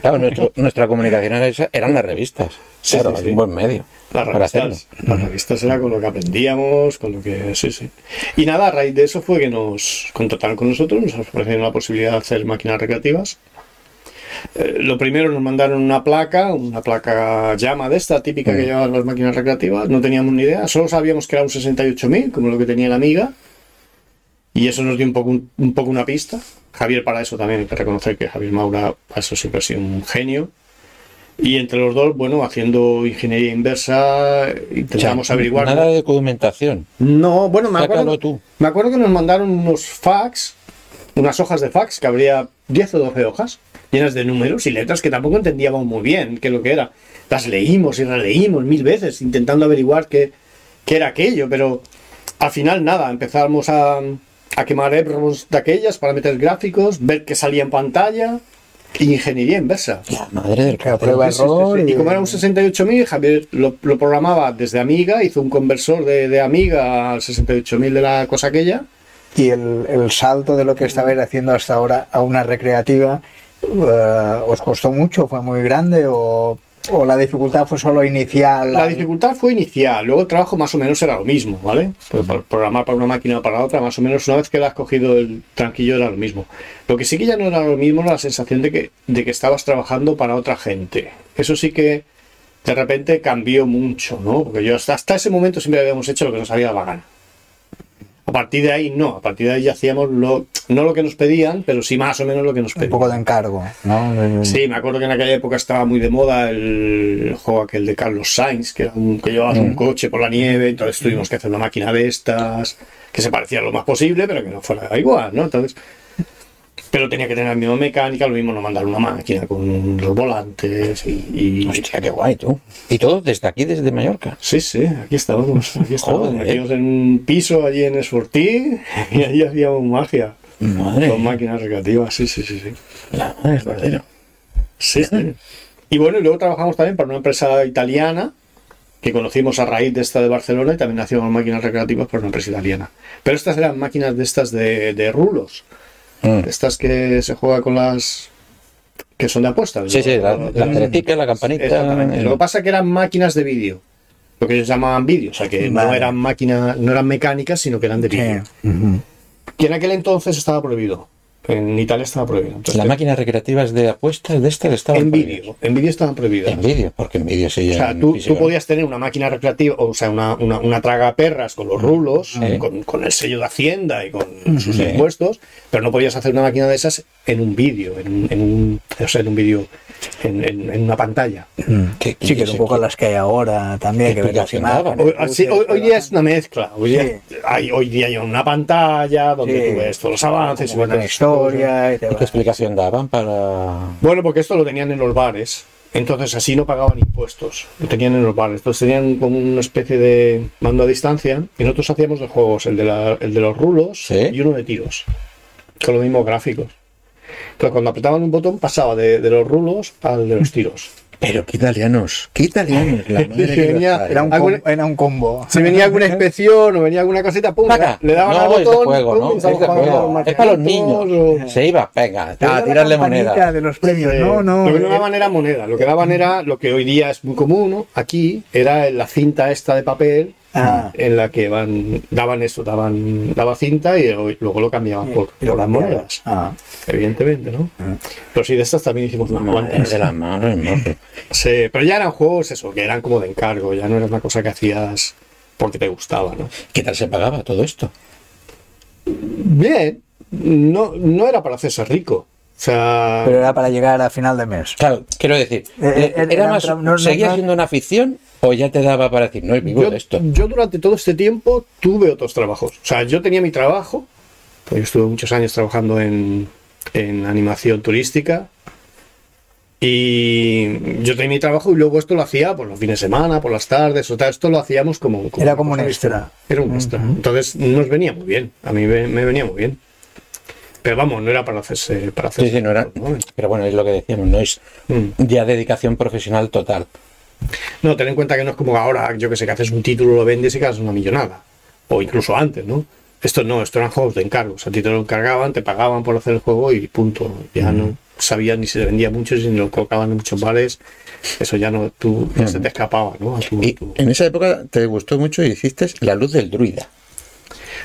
S1: Claro, nuestro- nuestra comunicación era eran las revistas.
S3: Sí,
S1: claro,
S3: sí, sí.
S1: un buen medio
S3: Las revistas, las revistas era con lo que aprendíamos, con lo que... Sí, sí. Y nada, a raíz de eso fue que nos contrataron con nosotros, nos ofrecieron la posibilidad de hacer máquinas recreativas. Eh, lo primero nos mandaron una placa, una placa llama de esta, típica que llevaban las máquinas recreativas, no teníamos ni idea, solo sabíamos que era un 68000, como lo que tenía la amiga, y eso nos dio un poco, un, un poco una pista. Javier para eso también hay que reconocer que Javier Maura para eso siempre ha sido un genio. Y entre los dos, bueno, haciendo ingeniería inversa, intentamos
S1: O sea,
S3: averiguar.
S1: Nada de documentación.
S3: No, bueno, me
S1: Sácalo
S3: acuerdo,
S1: tú.
S3: me acuerdo que nos mandaron unos fax, unas hojas de fax, que habría 10 o 12 hojas, llenas de números y letras que tampoco entendíamos muy bien qué es lo que era. Las leímos y releímos mil veces intentando averiguar qué, qué era aquello, pero al final nada, empezamos a, a quemar EPROMs de aquellas para meter gráficos, ver qué salía en pantalla, ingeniería inversa.
S1: La madre del
S2: Claro, prueba error.
S3: Y como era un 68000, Javier lo, lo programaba desde Amiga, hizo un conversor de, de Amiga al 68000 de la cosa aquella.
S2: Y el, el salto de lo que estabais haciendo hasta ahora a una recreativa, eh, ¿os costó mucho? ¿Fue muy grande? ¿O, o la dificultad fue solo inicial?
S3: La dificultad fue inicial, luego el trabajo más o menos era lo mismo, ¿vale? Pues programar para una máquina o para otra, más o menos una vez que le has cogido el tranquillo era lo mismo. Lo que sí que ya no era lo mismo era la sensación de que, de que estabas trabajando para otra gente. Eso sí que de repente cambió mucho, ¿no? Porque yo hasta, hasta ese momento siempre habíamos hecho lo que nos salía la gana. A partir de ahí no, a partir de ahí ya hacíamos lo, no lo que nos pedían, pero sí más o menos lo que nos
S2: un
S3: pedían.
S2: poco de encargo, ¿no?
S3: Sí, me acuerdo que en aquella época estaba muy de moda el juego aquel de Carlos Sainz, que era un, que llevabas un coche por la nieve, entonces tuvimos que hacer una máquina de estas, que se parecía lo más posible, pero que no fuera igual, ¿no? Entonces, pero tenía que tener la misma mecánica, lo mismo nos mandaron una máquina con los volantes y... y-
S1: Hostia, qué guay, tú. Y todo desde aquí, desde Mallorca.
S3: Sí, sí, aquí estábamos, aquí estábamos,
S1: Joder.
S3: metidos en un piso allí en Esfortí y allí hacíamos magia
S1: Madre.
S3: con máquinas recreativas, sí, sí, sí, sí.
S1: La madre del cordero.
S3: Sí, sí. Y bueno, y luego trabajamos también para una empresa italiana que conocimos a raíz de esta de Barcelona y también hacíamos máquinas recreativas para una empresa italiana. Pero estas eran máquinas de estas de, de rulos,
S1: Mm.
S3: estas que se juega con las que son de apuestas.
S1: Sí, sí, la,
S3: ¿no?
S1: la campanita.
S3: Exactamente.
S1: eh,
S3: Lo que pasa es que eran máquinas de vídeo. Lo que ellos llamaban vídeo, o sea que no eran máquinas, no eran mecánicas, sino que eran de vídeo.
S2: Sí.
S3: Que en aquel entonces estaba prohibido. En Italia estaba prohibido. Entonces,
S1: Las máquinas recreativas de apuestas de estas estaban
S3: en
S1: prohibidas.
S3: vídeo. En vídeo estaban prohibidas.
S1: En vídeo, porque en vídeo sí.
S3: O sea, tú, tú podías tener una máquina recreativa, o sea, una, una, una traga perras con los rulos,
S1: Sí.
S3: con, con el sello de Hacienda y con sus
S1: Sí.
S3: impuestos, pero no podías hacer una máquina de esas en un vídeo, en, un- en un, o sea, en un vídeo, en, en- en una pantalla.
S1: ¿Qué-
S2: Sí, que
S1: qué-
S2: es un poco las que hay ahora también,
S1: ¿Qué
S2: que las imágenes.
S3: Hoy, así- hoy- hoy día es una mezcla. Hoy día,
S2: Sí.
S3: hay, hoy día hay una pantalla donde
S2: Sí.
S3: tú ves todos los avances y
S2: Y
S1: ¿Qué explicación daban para.?
S3: Bueno, porque esto lo tenían en los bares. Entonces así no pagaban impuestos. Lo tenían en los bares. Entonces tenían como una especie de mando a distancia. Y nosotros hacíamos dos juegos, el de, la- el de los rulos
S1: Sí.
S3: y uno de tiros. Con los mismos gráficos. Entonces cuando apretaban un botón pasaba de, de los rulos al de los tiros.
S1: Pero qué italianos, qué italianos. La madre
S3: Sí,
S1: que los
S3: venía-
S1: parió.
S2: Era un, era combo.
S3: Si venía alguna inspección o venía alguna cosita, pum, le daban
S1: no,
S3: al
S1: es de
S3: botón.
S1: juego,
S3: pum,
S1: ¿no?
S3: y
S1: Es de juego.
S3: los
S1: Es para los niños.
S3: o-
S1: Se iba, venga, a tirarle moneda.
S2: de los premios. No, no.
S3: Lo que no
S2: eh,
S3: daban era moneda, lo que daban era lo que hoy día es muy común, ¿no? aquí era la cinta esta de papel
S2: Ah.
S3: en la que van, daban esto, daban, daba cinta y luego lo cambiaban por, las monedas.
S2: Ah.
S3: Evidentemente, ¿no?
S2: Ah.
S3: Pero sí, de estas también hicimos unas cuantas.
S1: de las manos.
S3: Sí, pero ya eran juegos, eso, que eran como de encargo, ya no era una cosa que hacías porque te gustaba, ¿no?
S1: ¿Qué tal se pagaba todo esto?
S3: Bien, no, no era para hacerse rico. O sea,
S2: Pero era para llegar a final de mes.
S1: Claro, quiero decir,
S2: Eh, eh,
S1: ¿era
S2: era
S1: más,
S2: otra- no- no-
S1: ¿seguía
S2: no-
S1: siendo una afición o ya te daba para decir, no, vivo
S3: yo,
S1: de esto?
S3: yo durante todo este tiempo tuve otros trabajos. O sea, yo tenía mi trabajo, pues yo estuve muchos años trabajando en, en animación turística. Y yo tenía mi trabajo y luego esto lo hacía por los fines de semana, por las tardes, o tal. Esto lo hacíamos como,
S2: Era como un extra.
S3: Era un extra. Entonces nos venía muy bien. A mí me, me venía muy bien. Pero vamos, no era para hacerse. Para
S1: Sí,
S3: hacerse
S1: sí, no era-
S3: ¿no?
S1: Pero bueno, es lo que decíamos, no es
S3: Mm.
S1: ya dedicación profesional total.
S3: No, ten en cuenta que no es como ahora, yo que sé, que haces un título, lo vendes y ganas una millonada. O incluso antes, ¿no? Esto no, esto eran juegos de encargos. A ti te lo encargaban, te pagaban por hacer el juego y punto. Ya no sabían ni si se vendía mucho, si lo colocaban en muchos bares. Eso ya no, tú, ya se te escapaba, ¿no? Tu-
S1: Y
S3: tu-
S1: en esa época te gustó mucho y hiciste La Luz del Druida.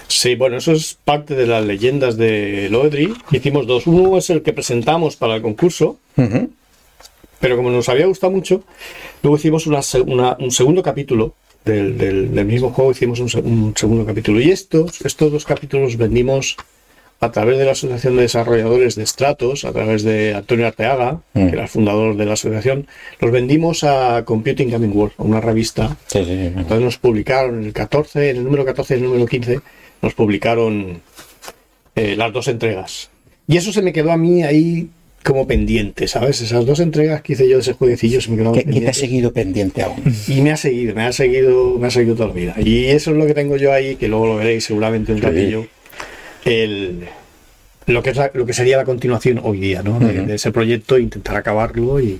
S3: Sí, bueno, eso es parte de las leyendas de Loedri. Hicimos dos. Uno es el que presentamos para el concurso, pero como nos había gustado mucho, luego hicimos una una- un segundo capítulo del, del- del mismo juego, hicimos un, se- un segundo capítulo. Y estos, estos dos capítulos vendimos a través de la Asociación de Desarrolladores de Stratos, a través de Antonio Arteaga,
S1: Mm.
S3: que era el fundador de la asociación, los vendimos a Computing Gaming World, a una revista
S1: Sí, sí, sí.
S3: entonces nos publicaron en el 14, en el número 14 y el número 15, nos publicaron eh, las dos entregas. Y eso se me quedó a mí ahí como pendiente, ¿sabes? Esas dos entregas que hice yo de ese jueguecillo se me quedaron
S1: ¿Qué, qué te ha
S3: pendientes.
S1: seguido pendiente aún?
S3: Y me ha seguido, me ha seguido, me ha seguido toda la vida. Y eso es lo que tengo yo ahí, que luego lo veréis seguramente un ratillo. El, lo, que es la- lo que sería la continuación hoy día, ¿no? De ese proyecto, intentar acabarlo y,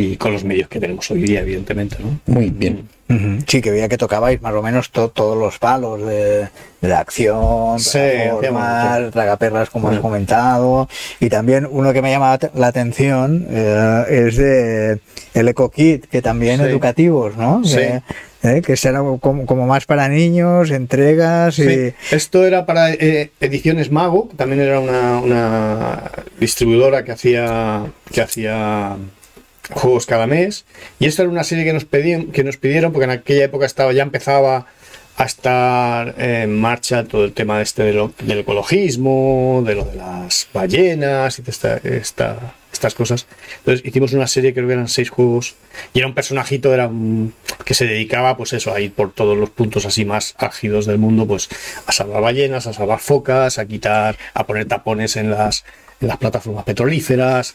S3: y con los medios que tenemos hoy día, evidentemente, ¿no?
S1: Muy bien.
S2: Ujú. Sí, que veía que tocabais más o menos to- todos los palos de, de la acción,
S3: Sí,
S2: tragaperras, como has
S3: Bueno.
S2: comentado. Y también uno que me llama la te- la atención eh, es de el EcoKit, que también
S3: Sí.
S2: educativos, ¿no?
S3: Sí.
S2: Que, eh, que será como, como más para niños, entregas y...
S3: Sí, esto era para eh, Ediciones Mago, que también era una, una distribuidora que hacía, que hacía juegos cada mes. Y esta era una serie que nos, pedían, que nos pidieron, porque en aquella época estaba, ya empezaba a estar en marcha todo el tema este de lo- del ecologismo, de lo de las ballenas y de esta, esta- estas cosas. Entonces hicimos una serie, creo que eran seis juegos, y era un personajito era que se dedicaba pues eso, a ir por todos los puntos así más álgidos del mundo, pues a salvar ballenas, a salvar focas, a quitar, a poner tapones en las, las plataformas petrolíferas,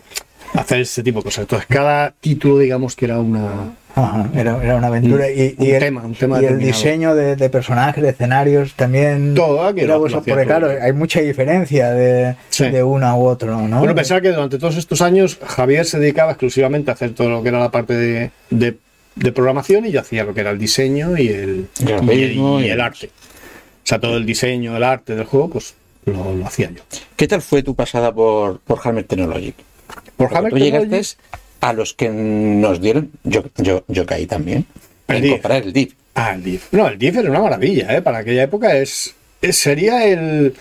S3: hacer ese tipo de cosas. Entonces cada título digamos que era una,
S2: Ajá, era, era una aventura. Y,
S3: Un
S2: y el,
S3: tema, un tema
S2: y el diseño de, de personajes, de escenarios, también.
S3: Todo, ah, que
S2: era porque
S3: todo.
S2: claro, hay mucha diferencia de,
S3: Sí.
S2: de uno u otro, ¿no?
S3: Bueno, pensar que durante todos estos años Javier se dedicaba exclusivamente a hacer todo lo que era la parte de, de- de programación y yo hacía lo que era el diseño y el,
S1: El
S3: y el- el arte. O sea, todo el diseño, el arte del juego, pues lo, lo hacía yo.
S1: ¿Qué tal fue tu pasada por, por Hammer Technologic?
S3: Por
S1: Porque
S3: Hammer
S1: tú llegaste
S3: Technologies-
S1: a los que nos dieron, yo, yo, yo caí también,
S3: El
S1: en
S3: DIF.
S1: comprar el DIF.
S3: Ah, el DIF. No, el DIF era una maravilla, ¿eh? Para aquella época es, es- sería el,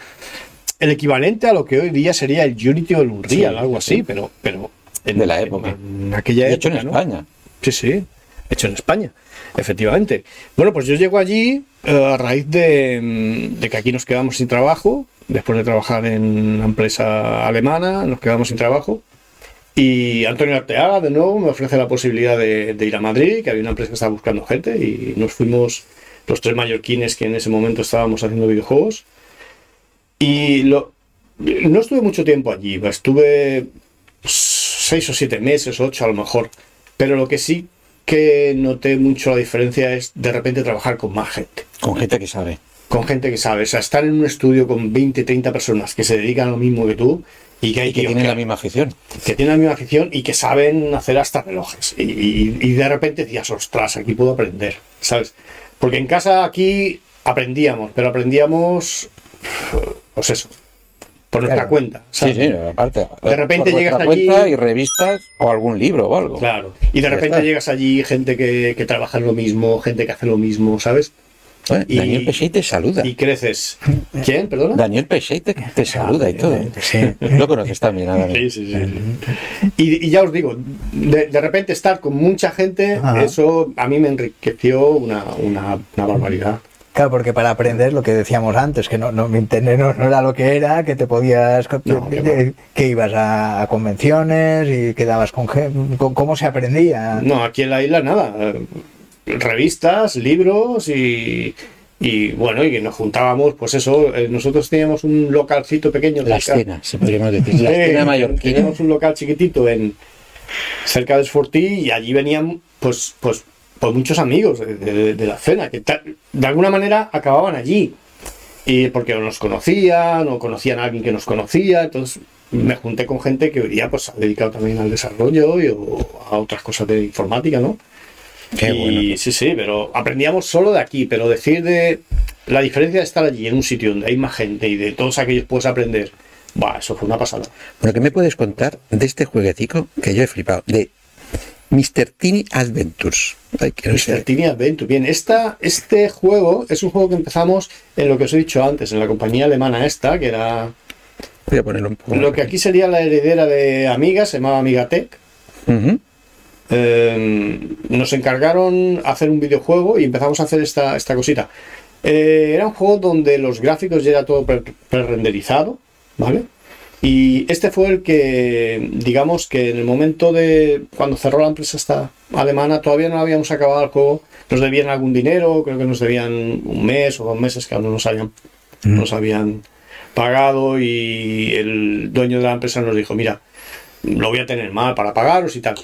S3: el equivalente a lo que hoy día sería el Unity o el Unreal,
S1: Sí,
S3: algo
S1: sí.
S3: así, pero, pero en,
S1: De la época.
S3: En, aquella época.
S1: hecho en
S3: ¿no?
S1: España.
S3: Sí, sí, hecho en España, efectivamente. Bueno, pues yo llego allí eh, a raíz de, de que aquí nos quedamos sin trabajo, después de trabajar en una empresa alemana, nos quedamos sin trabajo. Y Antonio Arteaga, de nuevo, me ofrece la posibilidad de, ir a Madrid, que había una empresa que estaba buscando gente, y nos fuimos los tres mallorquines que en ese momento estábamos haciendo videojuegos. Y no estuve mucho tiempo allí, estuve seis o siete meses, ocho a lo mejor. Pero lo que sí que noté mucho la diferencia es de repente trabajar con más gente.
S1: Con gente que sabe.
S3: Con gente que sabe. O sea, estar en un estudio con 20, 30 personas que se dedican a lo mismo que tú y que hay
S1: que tienen la misma afición.
S3: que tienen la misma afición y que saben hacer hasta relojes. Y, y- y de repente decías, ostras, aquí puedo aprender, ¿sabes? Porque en casa aquí aprendíamos, pero aprendíamos, pues eso, por nuestra
S2: Claro.
S3: cuenta.
S1: Sí,
S3: ¿sabes?
S1: sí, aparte.
S3: De repente
S1: por
S3: llegas allí-
S1: cuenta y revistas o algún libro o algo.
S3: Claro. Y de repente llegas allí, gente que, que trabaja en lo mismo, gente que hace lo mismo, ¿sabes?
S1: Bueno,
S3: Y-
S1: Daniel Peixet te saluda.
S3: y creces. ¿Quién? ¿Perdona?
S1: Daniel Peixet te, te saluda y todo.
S2: Sí.
S1: Lo conoces también,
S3: Sí, sí, sí. Y, y ya os digo, de, de repente estar con mucha gente,
S2: Ajá.
S3: eso a mí me enriqueció una, una, una barbaridad.
S2: Claro, porque para aprender lo que decíamos antes, que no, no internet no, no era lo que era, que te podías,
S3: No, qué
S2: que- que ibas a, a convenciones y quedabas con, con cómo se aprendía.
S3: No, aquí en la isla nada. Revistas, libros y, y bueno, y que nos juntábamos, pues eso, eh, nosotros teníamos un localcito pequeño.
S1: La escena, si podríamos decir. La escena mallorquina.
S3: Teníamos un local chiquitito en cerca de Esfortí y allí venían pues pues pues muchos amigos de, de- de la cena que de alguna manera acababan allí y porque nos conocían o conocían a alguien que nos conocía entonces me junté con gente que hoy día pues se ha dedicado también al desarrollo y o a otras cosas de informática no
S1: Qué
S3: y
S1: bueno.
S3: sí sí pero aprendíamos solo de aquí pero decir de la diferencia de estar allí en un sitio donde hay más gente y de todos aquellos puedes aprender eso fue una pasada
S1: Bueno, ¿qué me puedes contar de este jueguecito que yo he flipado? De Mr. Tiny Adventures. Ay,
S3: Mr. Tiny Adventure. Bien, esta, este juego es un juego que empezamos en lo que os he dicho antes, en la compañía alemana esta, que era
S1: Voy a ponerlo un poco.
S3: lo que aquí sería la heredera de Amiga, se llamaba Amigatech.
S1: Ujú.
S3: Eh, nos encargaron hacer un videojuego y empezamos a hacer esta, esta cosita. Eh, era un juego donde los gráficos ya era todo pre- pre-renderizado, ¿vale? Y este fue el que, digamos que en el momento de cuando cerró la empresa esta alemana, todavía no habíamos acabado el juego, nos debían algún dinero, creo que nos debían un mes o dos meses que aún no nos habían, nos habían pagado y el dueño de la empresa nos dijo, mira, lo voy a tener mal para pagaros y tal.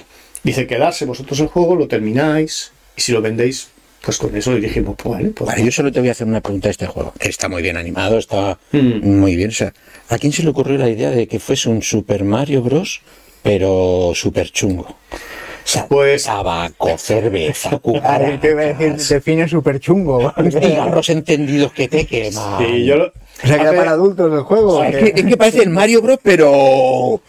S3: Dice, quedarse vosotros el juego, lo termináis y si lo vendéis, pues con eso y dijimos, pues vale, pues
S1: Vale, yo solo te voy a hacer una pregunta de este juego. Está muy bien animado, está
S3: Mm.
S1: muy bien. O sea, ¿a quién se le ocurrió la idea de que fuese un Super Mario Bros. pero súper chungo? O sea,
S3: Pues-
S1: tabaco, cerveza, cucaracha,
S2: te iba a decir, define súper chungo.
S1: cigarros encendidos que te queman.
S3: Sí, yo lo-
S2: O sea, que era para adultos el juego.
S1: O sea, es, que, es que parece el Mario Bros, pero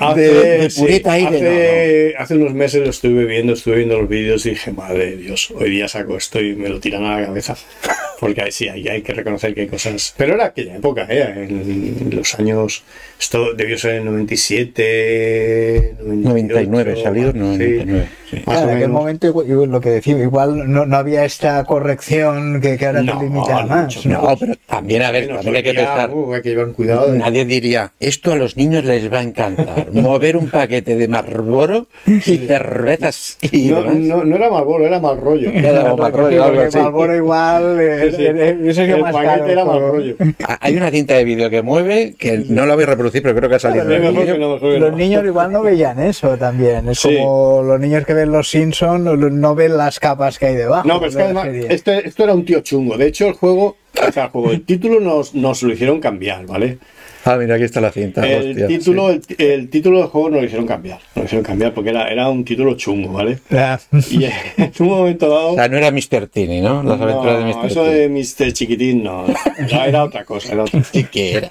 S3: Hace,
S1: de, de
S3: sí,
S1: pureta aire.
S3: hace, hace unos meses lo estuve viendo, estuve viendo los vídeos y dije, madre de Dios, hoy día saco esto y me lo tiran a la cabeza. Porque ahí sí, ahí hay que reconocer que hay cosas. Pero era aquella época, ¿eh? en los años. Esto debió ser en 97,
S1: 99,
S3: 98,
S1: salido
S3: sí.
S1: 99. sí.
S2: Claro, en aquel momento, igual- lo que decía, igual no, no había esta corrección que, que ahora
S3: No,
S2: te limita
S3: no,
S2: más.
S1: No, pero también, a ver, también hay que pensar.
S3: uh, hay que llevar cuidado. de-
S1: Nadie diría, esto a los niños les va a encantar. Mover un paquete de Marlboro y cervezas y
S3: No, no, no era mal bolo, era mal rollo.
S1: Era Marlboro,
S2: porque
S1: así.
S2: Marlboro igual eh,
S3: Sí, sí.
S2: eh, eh, hubiese sido
S3: El
S2: más
S3: paquete
S2: caro.
S3: era mal rollo.
S1: Ah, Hay una cinta de vídeo que mueve, que no la voy a reproducir, pero creo que ha salido.
S3: Claro, no,
S2: Los niños igual no veían eso también. Es
S3: Sí.
S2: como los niños que ven los Simpsons no ven las capas que hay debajo.
S3: No, pero es que además, este- esto era un tío chungo. De hecho, el juego, o sea, el juego, el título nos, nos lo hicieron cambiar, ¿vale?
S1: Ah, mira, aquí está la cinta.
S3: El
S1: hostia,
S3: título,
S1: sí.
S3: el, el título del juego nos lo hicieron cambiar. Nos lo hicieron cambiar porque era, era un título chungo, ¿vale?
S2: Ya.
S3: Y en un momento dado.
S1: O sea, no era Mr. Tini, ¿no? Las aventuras de
S3: no,
S1: Mr.
S3: eso de Mr. Chiquitín no. Era, era otra cosa. Era otra.
S1: Sí que era.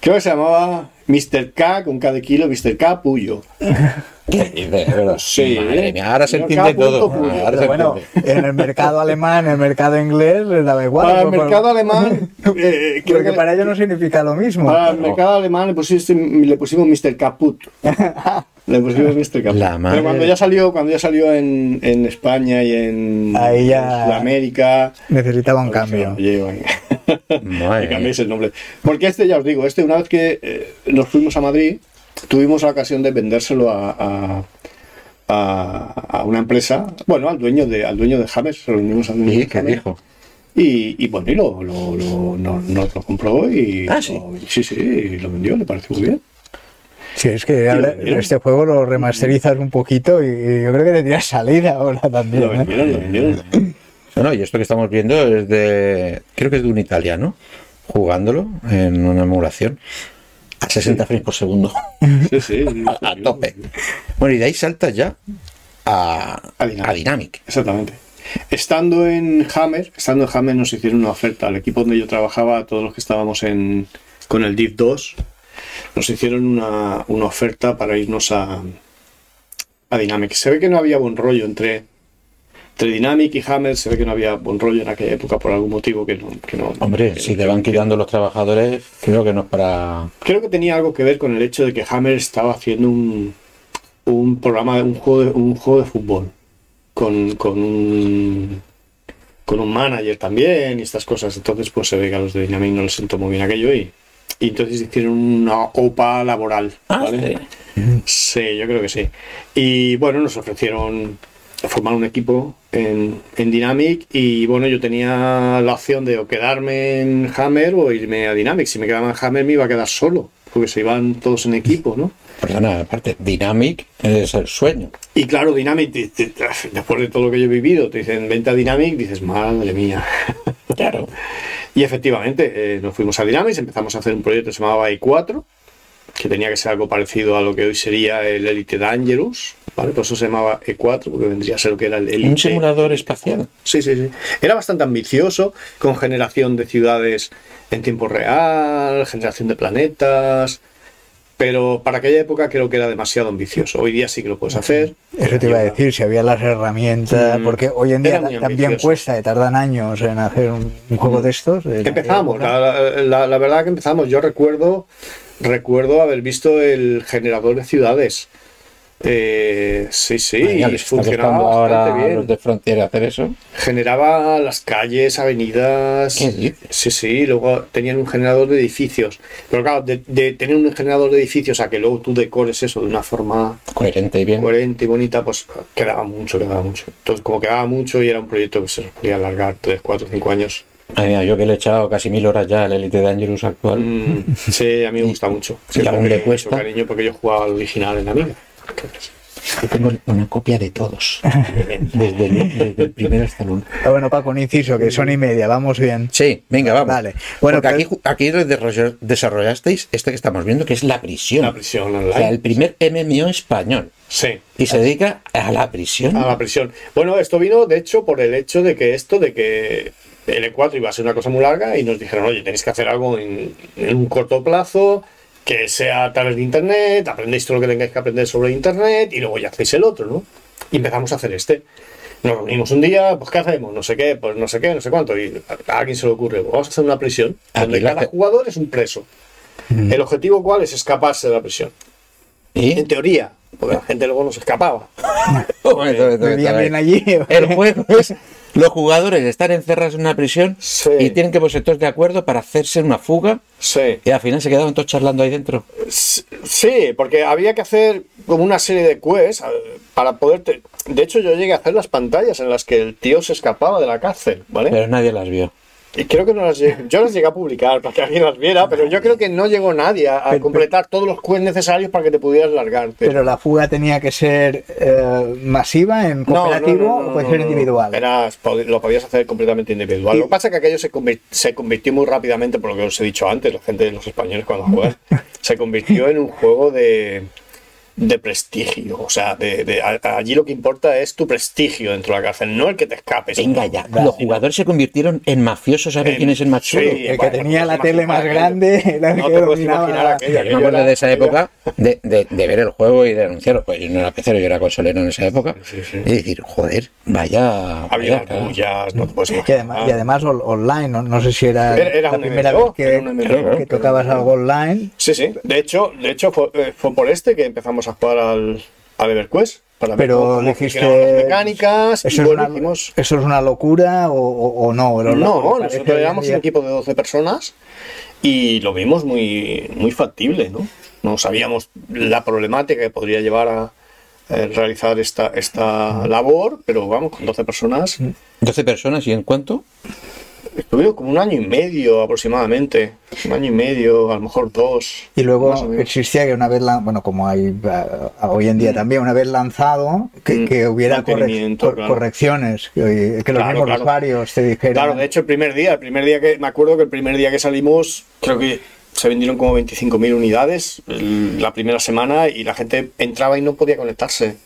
S3: Creo que se llamaba Mr. K con K de kilo, Mr. K Puyo. Sí.
S1: Madre mía, ahora se entiende todo. Ahora se
S2: bueno,
S1: entiende.
S2: en el mercado alemán, en el mercado inglés, les daba igual.
S3: Para el
S2: por- por-
S3: mercado alemán, eh, creo
S2: Porque
S3: que
S2: para ellos no significa lo mismo.
S3: para el mercado alemán le pusimos, le pusimos Mr. Caput. Le pusimos Mr. Caput.
S1: La madre.
S3: Pero cuando ya salió, cuando ya salió en, en España y en,
S2: Ahí ya-
S3: en Sudamérica,
S2: Necesitaba un
S3: pues,
S2: cambio.
S3: Le cambiéis el nombre. Porque este, ya os digo, este una vez que eh, nos fuimos a Madrid, tuvimos la ocasión de vendérselo a, a, a- a una empresa, bueno, al dueño de, al dueño de James, se lo vendimos al dueño
S1: Sí,
S3: de
S1: ¿qué
S3: James.
S1: dijo?
S3: Y, y bueno, y lo, lo, lo- no- nos lo compró y
S1: Ah, sí.
S3: lo- sí, sí, y lo vendió, le pareció muy bien.
S2: Sí, es que ahora este juego lo remasterizas un poquito y, y yo creo que tendría salida ahora también.
S3: Lo
S2: ¿eh?
S3: vendieron, lo vendieron.
S1: No, no, y esto que estamos viendo es de. Creo que es de un italiano jugándolo en una emulación a 60 frames por segundo.
S3: Sí, sí.
S1: a tope. Bueno, y de ahí saltas ya a,
S3: A Dynamic.
S1: a Dynamic.
S3: Exactamente. Estando en Hammer, estando en Hammer nos hicieron una oferta al equipo donde yo trabajaba, a todos los que estábamos en, con el Div 2, nos hicieron una, una oferta para irnos a, a Dynamic. Se ve que no había buen rollo entre entre Dynamic y Hammer se ve que no había buen rollo en aquella época por algún motivo que no. Que no
S1: Hombre,
S3: que-
S1: si te van quitando los trabajadores, creo que no es para.
S3: Creo que tenía algo que ver con el hecho de que Hammer estaba haciendo un, un programa, un juego de, un juego de fútbol con, con un con un manager también y estas cosas. Entonces, pues se ve que a los de Dynamic no les sentó muy bien aquello y, y entonces hicieron una OPA laboral.
S1: Ah,
S3: ¿vale? Sí, yo creo que sí. Y bueno, nos ofrecieron formar un equipo en, en Dynamic y bueno, yo tenía la opción de o quedarme en Hammer o irme a Dynamic. Si me quedaba en Hammer me iba a quedar solo, porque se iban todos en equipo, ¿no?
S1: Perdona, aparte, Dynamic es el sueño.
S3: Y claro, Dynamic, te- te- después de todo lo que yo he vivido, te dicen vente a Dynamic, dices, madre mía.
S1: Claro.
S3: Y efectivamente, eh, nos fuimos a Dynamics, empezamos a hacer un proyecto que se llamaba i4, que tenía que ser algo parecido a lo que hoy sería el Elite Dangerous, ¿vale? Por eso se llamaba E4, porque vendría a ser lo que era el Elite.
S1: Un simulador espacial.
S3: Sí, sí, sí. Era bastante ambicioso, con generación de ciudades en tiempo real, generación de planetas, pero para aquella época creo que era demasiado ambicioso. Hoy día sí que lo puedes hacer.
S2: Eso te iba a decir, si había las herramientas,
S3: Mm,
S2: porque hoy en día también
S3: ambicioso.
S2: cuesta, y tardan años en hacer un, juego de estos. de la
S3: Empezamos, la, la- la verdad que empezamos. Yo recuerdo, recuerdo haber visto el generador de ciudades. Eh, sí, sí, funcionaba
S1: ahora
S3: bien.
S1: los de Frontier hacer eso.
S3: Generaba las calles, avenidas. Sí, sí, luego tenían un generador de edificios. Pero claro, de, de tener un generador de edificios a que luego tú decores eso de una forma
S1: Coherente y bien.
S3: coherente y bonita, pues quedaba mucho, quedaba mucho. Entonces, como quedaba mucho y era un proyecto que se podía alargar 3, 4, 5 años.
S1: Ay, mira, yo que le he echado casi mil horas ya al Elite Dangerous actual.
S3: Mm, sí, a mí me gusta mucho.
S1: y aún le
S3: mucho
S1: cuesta.
S3: cariño porque yo jugaba al original en Amiga. Entonces,
S1: Yo tengo una copia de todos. Desde el, desde el primero hasta el último.
S2: Ah, bueno, Paco, un inciso, que son y media, vamos bien.
S1: Sí, venga, vamos.
S2: Vale. Bueno,
S1: Porque aquí, aquí desarroll- desarrollasteis este que estamos viendo, que es la prisión.
S3: La prisión
S1: O
S3: online.
S1: sea, el primer MMO español.
S3: Sí.
S1: Y se dedica a la prisión.
S3: A la prisión. Bueno, esto vino, de hecho, por el hecho de que esto, de que el E4 iba a ser una cosa muy larga y nos dijeron, oye, tenéis que hacer algo en, en un corto plazo, que sea a través de Internet, aprendéis todo lo que tengáis que aprender sobre Internet y luego ya hacéis el otro, ¿no? Y empezamos a hacer este. Nos reunimos un día, pues ¿qué hacemos? No sé qué, pues no sé qué, no sé cuánto. Y a alguien se le ocurre, pues, vamos a hacer una prisión, donde
S1: Aquí la
S3: cada jugador es un preso. El objetivo cuál es escaparse de la prisión. En teoría, porque la gente luego no se escapaba.
S2: ¿Vivían bien allí?
S1: El juego es los jugadores están encerrados en una prisión
S3: Sí.
S1: y tienen que ponerse todos de acuerdo para hacerse una fuga
S3: Sí.
S1: y al final se quedaban todos charlando ahí dentro.
S3: Sí, porque había que hacer como una serie de quests eh, para poder... te- De hecho, yo llegué a hacer las pantallas en las que el tío se escapaba de la cárcel, ¿vale?
S1: Pero nadie las vio.
S3: Y creo que no las. Yo las llegué a publicar para que alguien las viera, pero yo creo que no llegó nadie a, a
S2: Pero-
S3: completar todos los quests necesarios para que te pudieras largarte.
S2: Pero la fuga tenía que ser eh, masiva, en
S3: no,
S2: cooperativo,
S3: no, no,
S2: o puede ser individual.
S3: Era, lo podías hacer completamente individual.
S2: Y-
S3: Lo que pasa es que aquello se, se convirtió muy rápidamente, por lo que os he dicho antes, la gente, los españoles cuando juegan, se convirtió en un juego de, de prestigio. O sea, de, de- a- allí lo que importa es tu prestigio dentro de la cárcel, no el que te escapes.
S1: Venga ya, los jugadores se convirtieron en mafiosos a ver
S3: En-
S1: quién es el más
S3: sí,
S2: el que
S3: bueno,
S2: tenía
S3: no
S2: la
S3: te
S2: tele más grande era el
S3: No
S2: que
S3: te puedes imaginar.
S1: Yo me acuerdo de esa época de, de- de ver el juego y de denunciarlo. Pues yo no era pecero, yo era consolero en esa época.
S3: Sí, sí.
S1: Y decir, joder, vaya.
S3: Había bullas, no te puedes
S2: Y además, y además on- online, no, no sé si era,
S3: Era- era
S2: la
S3: un
S2: primera
S3: MMO,
S2: vez que tocabas algo online.
S3: Sí, sí. De hecho, de hecho fue, eh, fue por este que empezamos a jugar al, al EverQuest. Para ver
S2: Pero
S3: funcionaban
S2: dijiste.
S3: las mecánicas. y
S2: ¿Eso, es
S3: bueno,
S2: una, ¿Eso es una locura o, o- o no?
S3: No, nosotros éramos un equipo de 12 personas y lo vimos muy, muy factible, ¿no? No sabíamos la problemática que podría llevar a eh, realizar esta, esta labor, pero vamos, con 12 personas
S1: 12 personas y en cuánto?
S3: Estuvimos como un año y medio aproximadamente, un año y medio, a lo mejor dos.
S2: Y luego existía que una vez, bueno, como hay ah, hoy en día también, una vez lanzado, que,
S3: Mm.
S2: que hubiera cor-
S3: claro.
S2: correcciones, que, que los
S3: Claro,
S2: mismos
S3: claro.
S2: usuarios te dijeran.
S3: Claro, de hecho el primer día, el primer día que me acuerdo que el primer día que salimos, creo que se vendieron como 25.000 unidades el- la primera semana y la gente entraba y no podía conectarse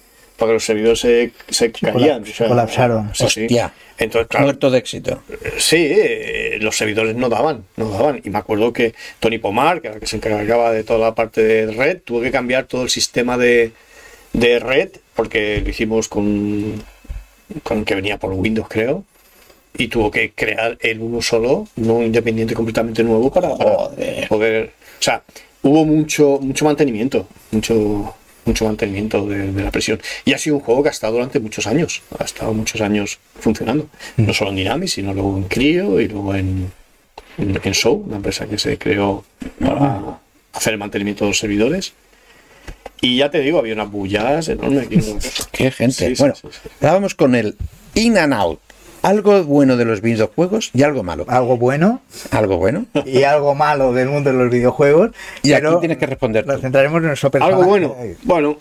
S3: porque los servidores se, se caían.
S2: colap- colapsaron.
S3: Sí, sí.
S1: Hostia.
S3: Entonces, claro,
S1: Muerto de éxito.
S3: sí, eh, los servidores no daban, no daban. Y me acuerdo que Tony Pomar, que era el que se encargaba de toda la parte de red, tuvo que cambiar todo el sistema de, de red porque lo hicimos con con el que venía por Windows, creo. Y tuvo que crear el uno solo, no independiente completamente nuevo, para, para poder. O sea, hubo mucho, mucho mantenimiento, mucho, mucho mantenimiento de, de la presión. Y ha sido un juego que ha estado durante muchos años, ha estado muchos años funcionando. No solo en Dynamic, sino luego en Creo y luego en, en, en Show, una empresa que se creó para hacer el mantenimiento de los servidores. Y ya te digo, había unas bullas enormes.
S1: Qué gente.
S3: Sí,
S1: bueno,
S3: sí, sí.
S1: ahora vamos con el in and out. Algo bueno de los videojuegos y algo malo.
S2: Algo bueno
S1: Algo bueno.
S2: y algo malo del mundo de los videojuegos.
S1: Y aquí tienes que responder
S2: Nos centraremos en nuestro personaje.
S3: Algo bueno. Bueno,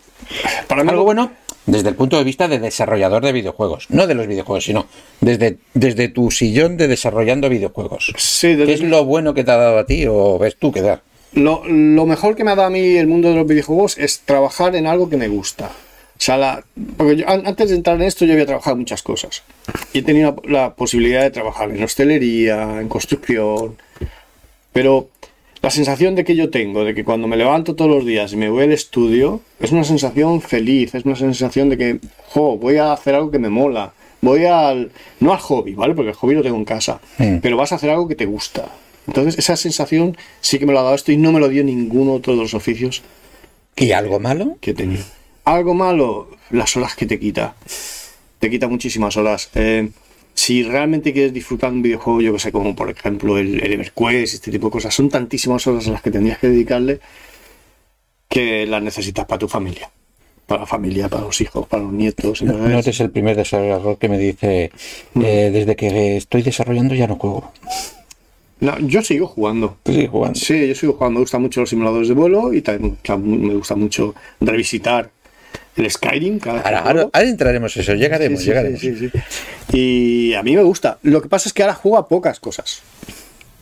S3: para mí
S1: Algo bueno desde el punto de vista de desarrollador de videojuegos. No de los videojuegos, sino desde, desde tu sillón de desarrollando videojuegos.
S3: Sí, desde
S1: ¿Qué es lo bueno que te ha dado a ti o ves tú que da?
S3: Lo, lo mejor que me ha dado a mí el mundo de los videojuegos es trabajar en algo que me gusta. O sea, la- porque yo, antes de entrar en esto yo había trabajado en muchas cosas. Y he tenido la, posibilidad de trabajar en hostelería, en construcción. Pero la sensación de que yo tengo, de que cuando me levanto todos los días y me voy al estudio, es una sensación feliz, es una sensación de que, jo, voy a hacer algo que me mola. Voy al, no al hobby, ¿vale? Porque el hobby lo tengo en casa.
S1: Mm.
S3: Pero vas a hacer algo que te gusta. Entonces, esa sensación sí que me lo ha dado esto y no me lo dio ningún otro de los oficios
S1: ¿Y algo malo?
S3: que he tenido. Algo malo, las horas que te quita. Te quita muchísimas horas. Eh, si realmente quieres disfrutar un videojuego, yo que sé, como por ejemplo el, el EverQuest, este tipo de cosas, son tantísimas horas a las que tendrías que dedicarle que las necesitas para tu familia. Para la familia, para los hijos, para los nietos.
S1: No, no eres el primer desarrollador que me dice, eh, desde que estoy desarrollando ya no juego.
S3: No, yo sigo jugando.
S1: Sigues jugando.
S3: Sí, yo sigo jugando. Me gustan mucho los simuladores de vuelo y también me gusta mucho revisitar el Skyrim. Cada
S1: Ahora, ahora- ahora entraremos en eso, llegaremos,
S3: Sí, sí,
S1: llegaremos.
S3: sí, sí, sí. Y a mí me gusta. Lo que pasa es que ahora juego a pocas cosas.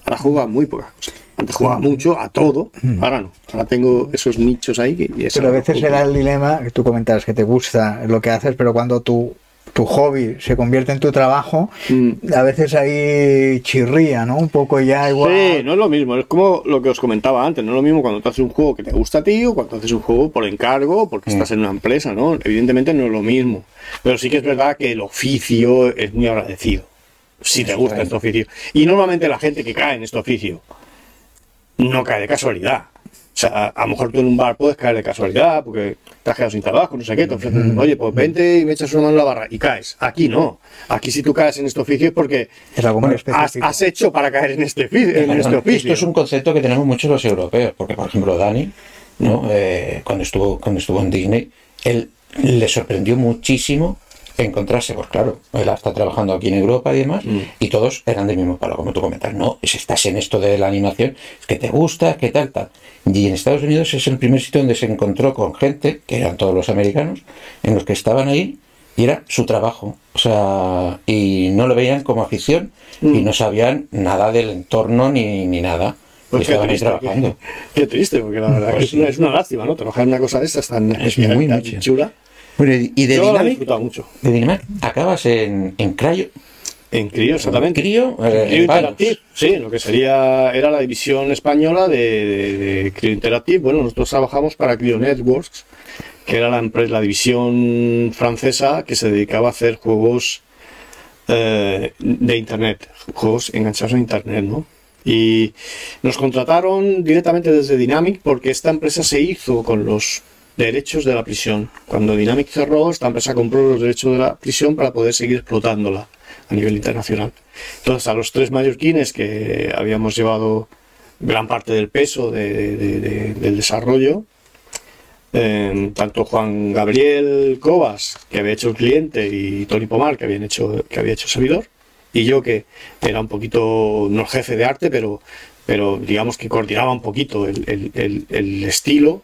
S3: Ahora juego a muy pocas cosas. Antes jugaba mucho, a todo. Ahora no. Ahora tengo esos nichos ahí. que- Y eso
S2: Pero a veces era el dilema que tú comentas que te gusta lo que haces, pero cuando tu, tu hobby se convierte en tu trabajo,
S3: Mm.
S2: a veces ahí chirría, ¿no? Un poco ya igual.
S3: Sí, no es lo mismo, es como lo que os comentaba antes, no es lo mismo cuando tú haces un juego que te gusta a ti o cuando haces un juego por encargo, porque estás en una empresa, ¿no? Evidentemente no es lo mismo, pero sí que es verdad que el oficio es muy agradecido, si te gusta este oficio. Y normalmente la gente que cae en este oficio no cae de casualidad. O sea, a lo mejor tú en un bar puedes caer de casualidad porque te has quedado sin trabajo, no sé qué, te ofrecen, oye, pues vente y me echas una mano en la barra y caes. Aquí no. Aquí si tú caes en este oficio es porque
S2: Es algo muy
S3: has, hecho para caer en este, en este oficio.
S1: Esto es un concepto que tenemos muchos los europeos, porque por ejemplo Dani, ¿no? Eh, cuando estuvo cuando estuvo en Disney, él le sorprendió muchísimo encontrarse, pues claro, él está trabajando aquí en Europa y demás, y todos eran del mismo palo, como tú comentas, no, si estás en esto de la animación, es que te gusta, que tal, tal. Y en Estados Unidos es el primer sitio donde se encontró con gente, que eran todos los americanos, en los que estaban ahí, y era su trabajo. O sea, y no lo veían como afición, y no sabían nada del entorno ni, ni nada.
S3: Pues qué
S1: estaban ahí trabajando.
S3: Qué, qué triste, porque la verdad
S1: Pues
S3: que es, una, es una lástima, ¿no? Trabajar en una cosa de estas tan,
S1: Es muy
S3: chula.
S1: Bueno, y de
S3: Yo la he
S1: Dynamic,
S3: disfrutado mucho.
S1: de Dynamic acabas en, en Cryo,
S3: En Crío, exactamente.
S1: Eh,
S3: Crío
S1: en
S3: Interactive,
S1: varios.
S3: sí, lo que sería, era la división española de, de, de Crío Interactive. Bueno, nosotros trabajamos para Crío Networks, que era la, empresa, la división francesa que se dedicaba a hacer juegos eh, de Internet, juegos enganchados a Internet, ¿no? Y nos contrataron directamente desde Dynamic porque esta empresa se hizo con los derechos de la prisión. Cuando Dynamic cerró, esta empresa compró los derechos de la prisión para poder seguir explotándola a nivel internacional. Entonces, a los tres mallorquines que habíamos llevado gran parte del peso de- de- de- del desarrollo, eh, tanto Juan Gabriel Cobas, que había hecho el cliente, y Tony Pomar, que, habían hecho, que había hecho servidor, y yo, que era un poquito, no jefe de arte, pero, pero digamos que coordinaba un poquito el, el- el- el estilo,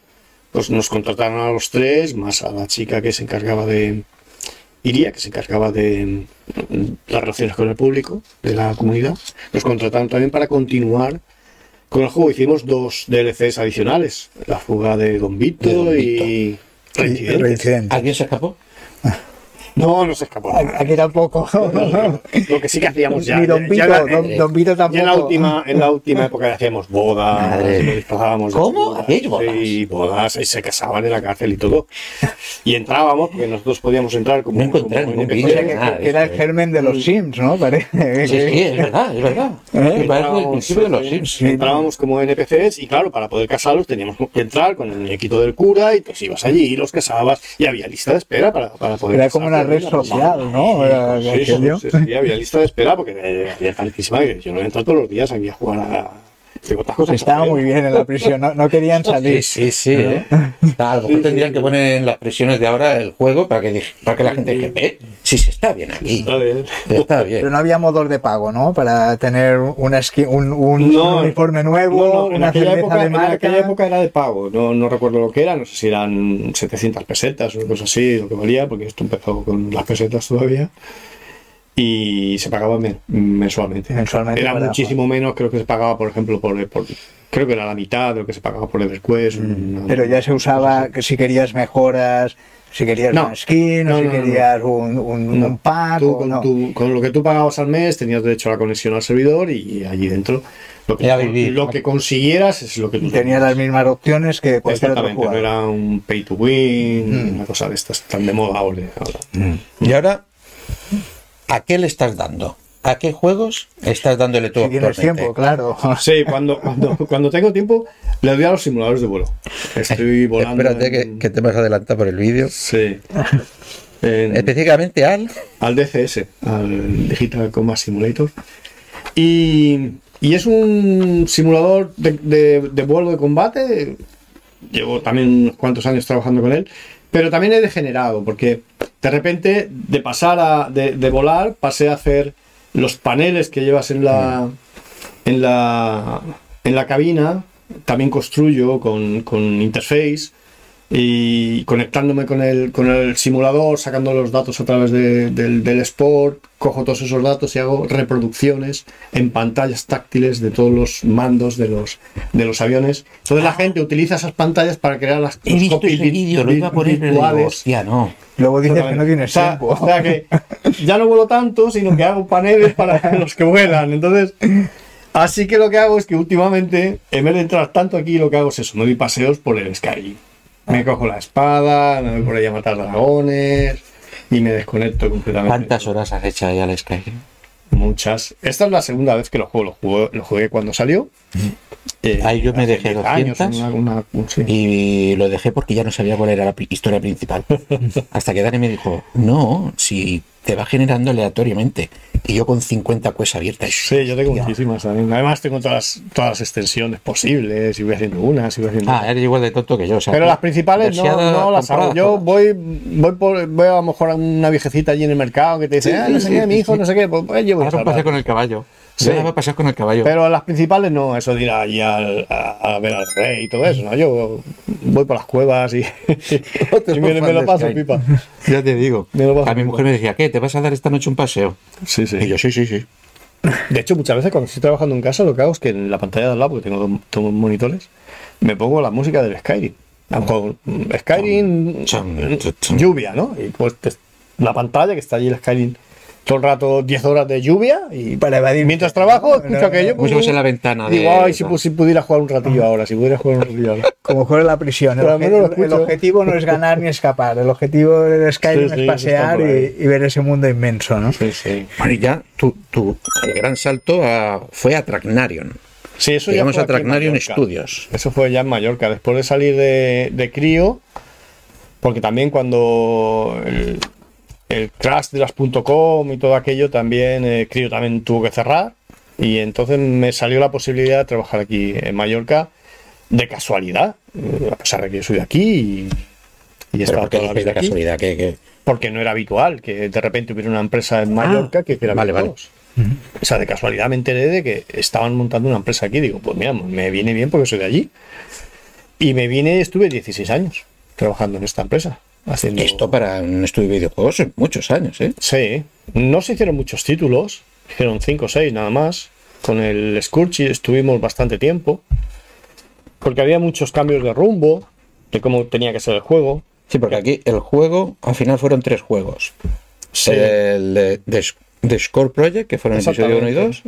S3: pues nos contrataron a los tres, más a la chica que se encargaba de, Iria, que se encargaba de mm, las relaciones con el público, de la comunidad, nos contrataron también para continuar con el juego. Hicimos dos DLCs adicionales, la fuga de Don Vito,
S1: De Don
S3: y Reincidentes.
S2: Reincidente.
S1: ¿Alguien se escapó?
S3: No, no se escapó.
S2: Aquí tampoco.
S3: Lo que sí que hacíamos ya.
S2: Ni Don Vito,
S3: ya
S2: Don, Don Vito
S3: ya en la
S2: tampoco.
S3: última, en la última época hacíamos bodas,
S1: Madre.
S3: nos disfrazábamos de
S1: ¿Cómo?
S3: bodas,
S1: ¿Hacíais bodas?
S3: Sí, bodas, y se casaban en la cárcel y todo. Y entrábamos, porque nosotros podíamos entrar como.
S1: No encontré
S3: como
S1: ningún
S3: NPC.
S2: O sea, que,
S1: Nada,
S2: que era el
S1: eso,
S2: germen de los Sims, ¿no? Parece.
S1: Sí, sí, es verdad, es verdad.
S2: ¿Eh?
S1: Parece el
S3: Entrábamos,
S1: principio de los
S3: eh,
S1: Sims.
S3: Entrábamos como NPCs y claro, para poder casarlos teníamos que entrar con el muñequito del cura y pues ibas allí y los casabas y había lista de espera para, para poder
S2: Era como una red social, ¿no?
S3: Sí, sí, sí, había lista de espera porque había tantísima que yo no entro todos los días aquí a jugar a.
S2: Estaba muy bien en la prisión, no, no querían
S1: Sí,
S2: salir.
S1: sí, sí. ¿eh? A lo mejor
S3: Sí, sí,
S1: tendrían
S3: sí.
S1: que poner en las prisiones de ahora el juego para que, para que la gente dijera, eh, sí, sí, está bien aquí.
S3: Está bien.
S1: Está
S2: Pero
S1: bien.
S2: no había modos de pago, ¿no? Para tener una skin- un, un-
S3: No,
S2: un uniforme nuevo,
S3: No, no, en,
S2: una
S3: aquella
S2: cerveza
S3: época,
S2: de
S3: en
S2: marca.
S3: aquella época era de pago, no, no recuerdo lo que era, no sé si eran 700 pesetas o una cosa así, lo que valía, porque esto empezó con las pesetas todavía, y se pagaba men- mensualmente.
S2: Mensualmente
S3: Era
S2: para-
S3: muchísimo menos, creo que se pagaba, por ejemplo, por, por- creo que era la mitad de lo que se pagaba por EverQuest. una-
S2: Mm, Pero ya se usaba que si querías mejoras, si querías
S3: No.
S2: una skin,
S3: No,
S2: o si
S3: no, no, no.
S2: querías un, un,
S3: No.
S2: un pack.
S3: Tú
S2: o
S3: con,
S2: no.
S3: tu- con lo que tú pagabas al mes tenías derecho a la conexión al servidor y allí dentro lo que,
S1: vivir.
S3: lo que consiguieras es lo que tú
S2: Tenía las mismas opciones que cualquier otro
S3: Exactamente, no
S2: jugador.
S3: era un pay to win,
S2: Mm.
S3: una cosa de estas tan de moda ahora. ahora.
S1: Y ahora, ¿a qué le estás dando? ¿A qué juegos estás dándole tú
S2: Si tienes tiempo, claro.
S3: Sí, cuando, cuando, cuando tengo tiempo le doy a los simuladores de vuelo. Estoy volando.
S1: Espérate que,
S3: en-
S1: que te vas a adelantar por el vídeo.
S3: Sí. En-
S1: Específicamente al...
S3: al DCS, al Digital Combat Simulator. Y, y es un simulador de, de- de vuelo de combate. Llevo también unos cuantos años trabajando con él. Pero también he degenerado, porque de repente, de pasar a. de, de volar, pasé a hacer los paneles que llevas en la. en la. en la cabina. También construyo con, con interface y conectándome con el, con el simulador, sacando los datos a través de- del, del Sport, cojo todos esos datos y hago reproducciones en pantallas táctiles de todos los mandos de los, de los aviones. Entonces la gente utiliza esas pantallas para crear las
S1: He visto ese vídeo, lo iba a poner, pero digo,
S3: virtuales.
S1: hostia, no.
S2: Luego dices que no tienes
S3: O sea,
S2: tiempo.
S3: o sea que ya no vuelo tanto, sino que hago paneles para los que vuelan. Entonces, así que lo que hago es que últimamente, en vez de entrar tanto aquí, lo que hago es eso, me doy paseos por el Sky. Me cojo la espada, me voy por ahí a matar dragones y me desconecto completamente.
S1: ¿Cuántas horas has hecho ahí al Skyrim?
S3: Muchas. Esta es la segunda vez que lo juego. Lo jugué, lo jugué cuando salió. Eh,
S1: Ahí yo me dejé
S3: 10 años,
S1: 200
S3: una- una- un- sí.
S1: Y lo dejé porque ya no sabía cuál era la historia principal. Hasta que Dani me dijo, no, si te va generando aleatoriamente. Y yo con 50 quests abiertas.
S3: Sí, yo tengo muchísimas también. Además tengo todas las, todas las extensiones posibles y voy haciendo unas y voy haciendo
S1: Ah, eres igual de tonto que yo. o sea,
S3: Pero las principales no, las hago. Yo
S1: todas.
S3: voy, voy, por, voy a lo mejor a una viejecita allí en el mercado que te dice,
S1: Sí,
S3: ah, no sé
S1: sí,
S3: qué, mi hijo, no sé qué, pues, pues
S1: Ahora paseo con el caballo.
S3: Sí.
S1: Ahora voy a pasear con el caballo.
S3: Pero las principales no, eso de ir allí al- a, a ver al rey y todo eso, ¿no? Yo voy por las cuevas y, y me, me lo paso pipa.
S1: Ya te digo.
S3: Me lo paso
S1: A mi
S3: pipa.
S1: mujer me decía, ¿qué? ¿Te vas a dar esta noche un paseo?
S3: Sí,
S1: Y
S3: sí.
S1: yo, sí, sí, sí.
S3: De hecho, muchas veces cuando estoy trabajando en casa, lo que hago es que en la pantalla de al lado, porque tengo dos, monitores, me pongo la música del Skyrim. Mm, Skyrim, lluvia, ¿no? Y pues la pantalla que está allí el Skyrim todo el rato 10 horas de lluvia y
S2: Para evadir.
S3: mientras trabajo escucho
S2: No,
S3: aquello.
S1: Como si fuese la ventana de-
S3: Digo, ay, si, pu- si pudiera jugar un ratillo ahora, si pudiera jugar un ratillo ahora.
S2: Como fuera la prisión. El, objetivo no es ganar ni escapar. El objetivo del Skyrim
S3: Sí, sí,
S2: es pasear y, ver ese mundo inmenso, ¿no?
S3: Sí, sí.
S1: Bueno, y ya tu, tu el gran salto a- fue a Tracknarion.
S3: Sí, eso ya
S1: Llegamos
S3: fue
S1: a
S3: en Mallorca.
S1: Studios.
S3: Eso fue ya en Mallorca, después de salir de, de crío, porque también cuando el, el crash de las .com y todo aquello, también eh, crío también tuvo que cerrar y entonces me salió la posibilidad de trabajar aquí en Mallorca de casualidad, eh, a pesar de que yo soy de aquí y, y estaba
S1: ¿por qué
S3: toda la vida
S1: de
S3: aquí,
S1: casualidad que, que-
S3: porque no era habitual que de repente hubiera una empresa en Mallorca que hiciera
S1: vale, vale.
S3: videojuegos. O sea, de casualidad me enteré de que estaban montando una empresa aquí. Digo, pues mira, me viene bien porque soy de allí. Y me vine, estuve 16 años trabajando en esta empresa. Haciendo...
S1: Esto para un estudio de videojuegos son muchos años, ¿eh?
S3: Sí, no se hicieron muchos títulos, hicieron 5 o 6 nada más. Con el Scorchy estuvimos bastante tiempo, porque había muchos cambios de rumbo, de cómo tenía que ser el juego.
S1: Sí, porque aquí el juego, al final fueron tres juegos.
S3: Sí.
S1: El de, de, de Score Project, que fueron el episodio 1 y 2.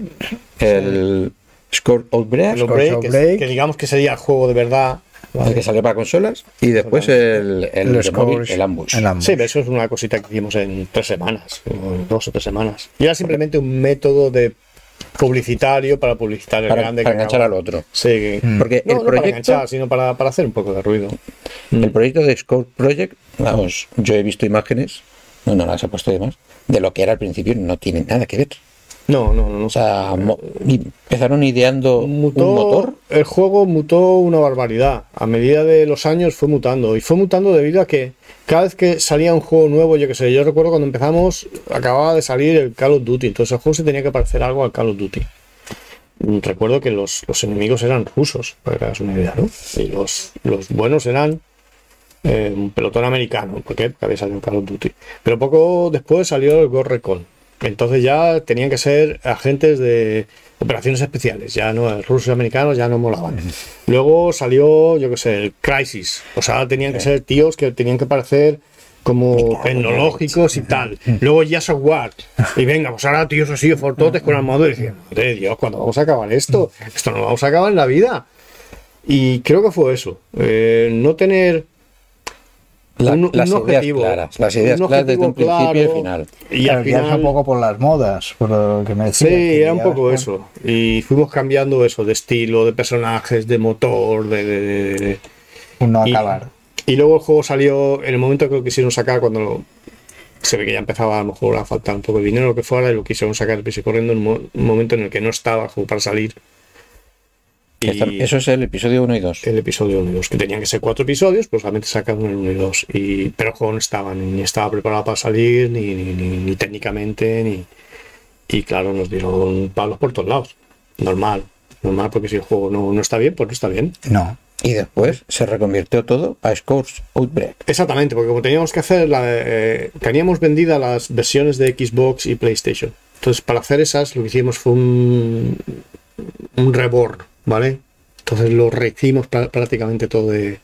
S1: El Score Outbreak,
S3: que,
S2: Outbreak.
S3: que digamos que sería el juego de verdad.
S1: El que salió para consolas. Y después el, el, de móvil,
S2: Scores,
S1: el Ambush.
S2: el Ambush.
S3: Sí, pero eso es una cosita que hicimos en tres semanas, o dos o tres semanas. Y era simplemente un método de publicitario para publicitar el
S1: Para,
S3: grande.
S1: para
S3: que
S1: enganchar
S3: acaba-
S1: al otro.
S3: Sí, que-
S1: Porque
S3: no,
S1: el
S3: no para
S1: proyecto,
S3: enganchar, sino para, para hacer un poco de ruido.
S1: el proyecto de Score Project, vamos, yo he visto imágenes, no, no las he puesto de más, de lo que era al principio, no tiene nada que ver.
S3: No, no, no.
S1: O sea, empezaron ideando
S3: mutó,
S1: un motor.
S3: El juego mutó una barbaridad. A medida de los años fue mutando. Y fue mutando debido a que cada vez que salía un juego nuevo, yo que sé, yo recuerdo cuando empezamos, acababa de salir el Call of Duty. Entonces el juego se tenía que parecer algo al Call of Duty. Mm, Recuerdo que los, los enemigos eran rusos, para que hagas una idea, ¿no? Y los, los buenos eran eh, un pelotón americano, porque había salido Call of Duty. Pero poco después salió el Ghost Recon. Entonces ya tenían que ser agentes de operaciones especiales, ya no, rusos y americanos ya no molaban. Luego salió, yo qué sé, el Crisis. O sea, tenían que ser tíos que tenían que parecer como tecnológicos y tal. Luego ya software. Y venga, pues ahora tíos así, fortotes con armadura. Y decían, madre de Dios, ¿cuándo vamos a acabar esto? Esto no lo vamos a acabar en la vida. Y creo que fue eso. Eh, no tener
S1: La-
S3: un-
S1: las
S3: un
S1: ideas
S3: objetivo,
S1: claras. Las ideas claras desde un principio y final.
S3: Y al final,
S2: un poco por las modas, por lo que me
S3: Sí,
S2: decías, que
S3: era un poco
S2: es-
S3: eso. Y fuimos cambiando eso de estilo, de personajes, de motor, de. de- de- de-
S2: Un no acabar.
S3: y luego el juego salió en el momento que lo quisieron sacar, cuando lo- se ve que ya empezaba a lo mejor a faltar un poco de dinero, lo que fuera, y lo quisieron sacar y corriendo en un, mo- un momento en el que no estaba el juego para salir. Y
S1: Eso es el episodio 1 y 2.
S3: el episodio 1 y 2, que tenían que ser cuatro episodios, pues solamente sacaron el 1 y 2. Y, pero el juego no estaba, ni estaba preparado para salir, ni, ni, ni- ni técnicamente, ni. Y claro, nos dieron palos por todos lados. Normal, normal, porque si el juego no, no está bien, pues no está bien.
S2: No.
S1: Y después se reconvirtió todo a Scores Outbreak.
S3: Exactamente, porque como teníamos que hacer, la, eh, teníamos vendidas las versiones de Xbox y PlayStation. Entonces, para hacer esas, lo que hicimos fue un, un reborn, ¿vale? Entonces lo rehicimos prá- prácticamente todo de,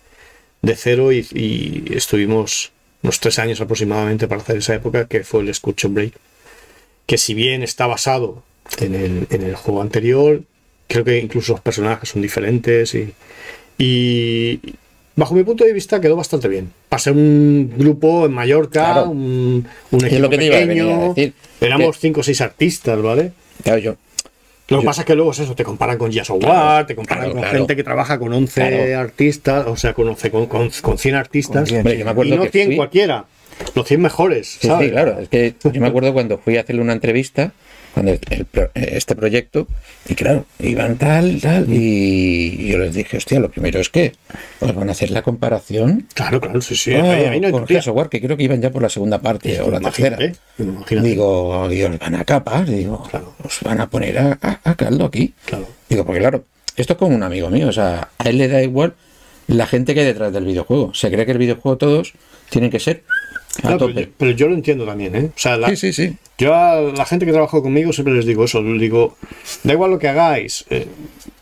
S3: de cero y, y estuvimos unos tres años aproximadamente para hacer esa época, que fue el Scorch Break. Que si bien está basado en el, en el juego anterior, creo que incluso los personajes son diferentes y, y bajo mi punto de vista quedó bastante bien. Ser un grupo en Mallorca,
S1: Claro.
S3: un, un equipo
S1: lo que te iba a venir a
S3: pequeño,
S1: decir.
S3: éramos cinco o seis artistas, ¿vale?
S1: Claro, yo.
S3: Lo que pasa es que luego es eso, te comparan con Jazz
S1: Claro,
S3: te comparan
S1: claro,
S3: con
S1: claro.
S3: gente que trabaja con 11
S1: Claro.
S3: artistas, o sea, con, 11, con, con, con 100 artistas.
S2: Con 100,
S1: Hombre, yo me acuerdo
S3: y no
S1: que
S3: 100
S1: fui-
S3: cualquiera, los 100 mejores,
S1: Sí,
S3: ¿sabes?
S1: sí, claro. Es que yo me acuerdo cuando fui a hacerle una entrevista, cuando el- este proyecto, y claro, iban tal, tal, y yo les dije, hostia, lo primero es que os van a hacer la comparación
S3: Claro, claro, sí, sí.
S1: ah,
S3: ahí- ahí no hay
S1: con. Gears of War, que creo que iban ya por la segunda parte o la tercera.
S3: Imagínate.
S1: Digo, y os van a capar, digo,
S3: Claro.
S1: os van a poner a, a- a caldo aquí.
S3: Claro.
S1: Digo, porque claro, esto es como un amigo mío, o sea, a él le da igual la gente que hay detrás del videojuego. Se cree que el videojuego todos tienen que ser
S3: Claro, pero, yo, pero yo lo entiendo también, ¿eh? O sea, la-
S1: Sí, sí, sí.
S3: yo a la gente que trabaja conmigo siempre les digo eso, les digo, da igual lo que hagáis, eh,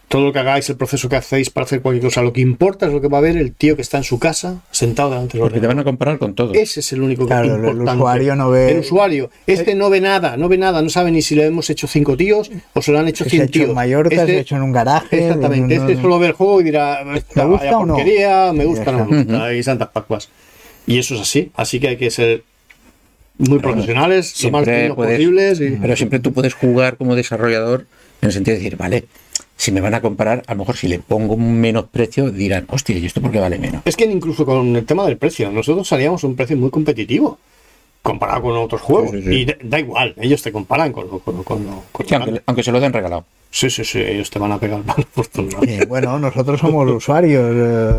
S3: todo lo que hagáis, el proceso que hacéis para hacer cualquier cosa, lo que importa es lo que va a ver el tío que está en su casa sentado delante del
S1: Porque te van a comparar con todo.
S3: Ese es el único que
S2: Claro, el
S3: importante.
S2: usuario no ve-
S3: El usuario. Este no ve nada, no ve nada, no sabe ni si lo hemos hecho cinco tíos o se lo han hecho 100
S2: hecho
S3: tíos.
S2: en Mallorca,
S3: Este-
S2: se ha hecho en un garaje.
S3: Exactamente, este solo ve el juego y dirá, esta
S2: ¿Me gusta
S3: vaya
S2: o no?
S3: porquería, me gusta no me gusta, y santas pascuas. Y eso es así, así que hay que ser muy profesionales, lo más
S1: puedes-
S3: posibles. Y...
S1: Pero siempre tú puedes jugar como desarrollador en el sentido de decir, vale, si me van a comparar, a lo mejor si le pongo un menos precio, dirán, hostia, ¿y esto por qué vale menos?
S3: Es que incluso con el tema del precio, nosotros salíamos a un precio muy competitivo comparado con otros juegos.
S1: Sí, sí, sí.
S3: Y da, da igual, ellos te comparan con lo, con con
S1: aunque se lo den regalado.
S3: Sí, sí, sí, ellos te van a pegar mal por lados.
S2: Eh, bueno, nosotros somos usuarios,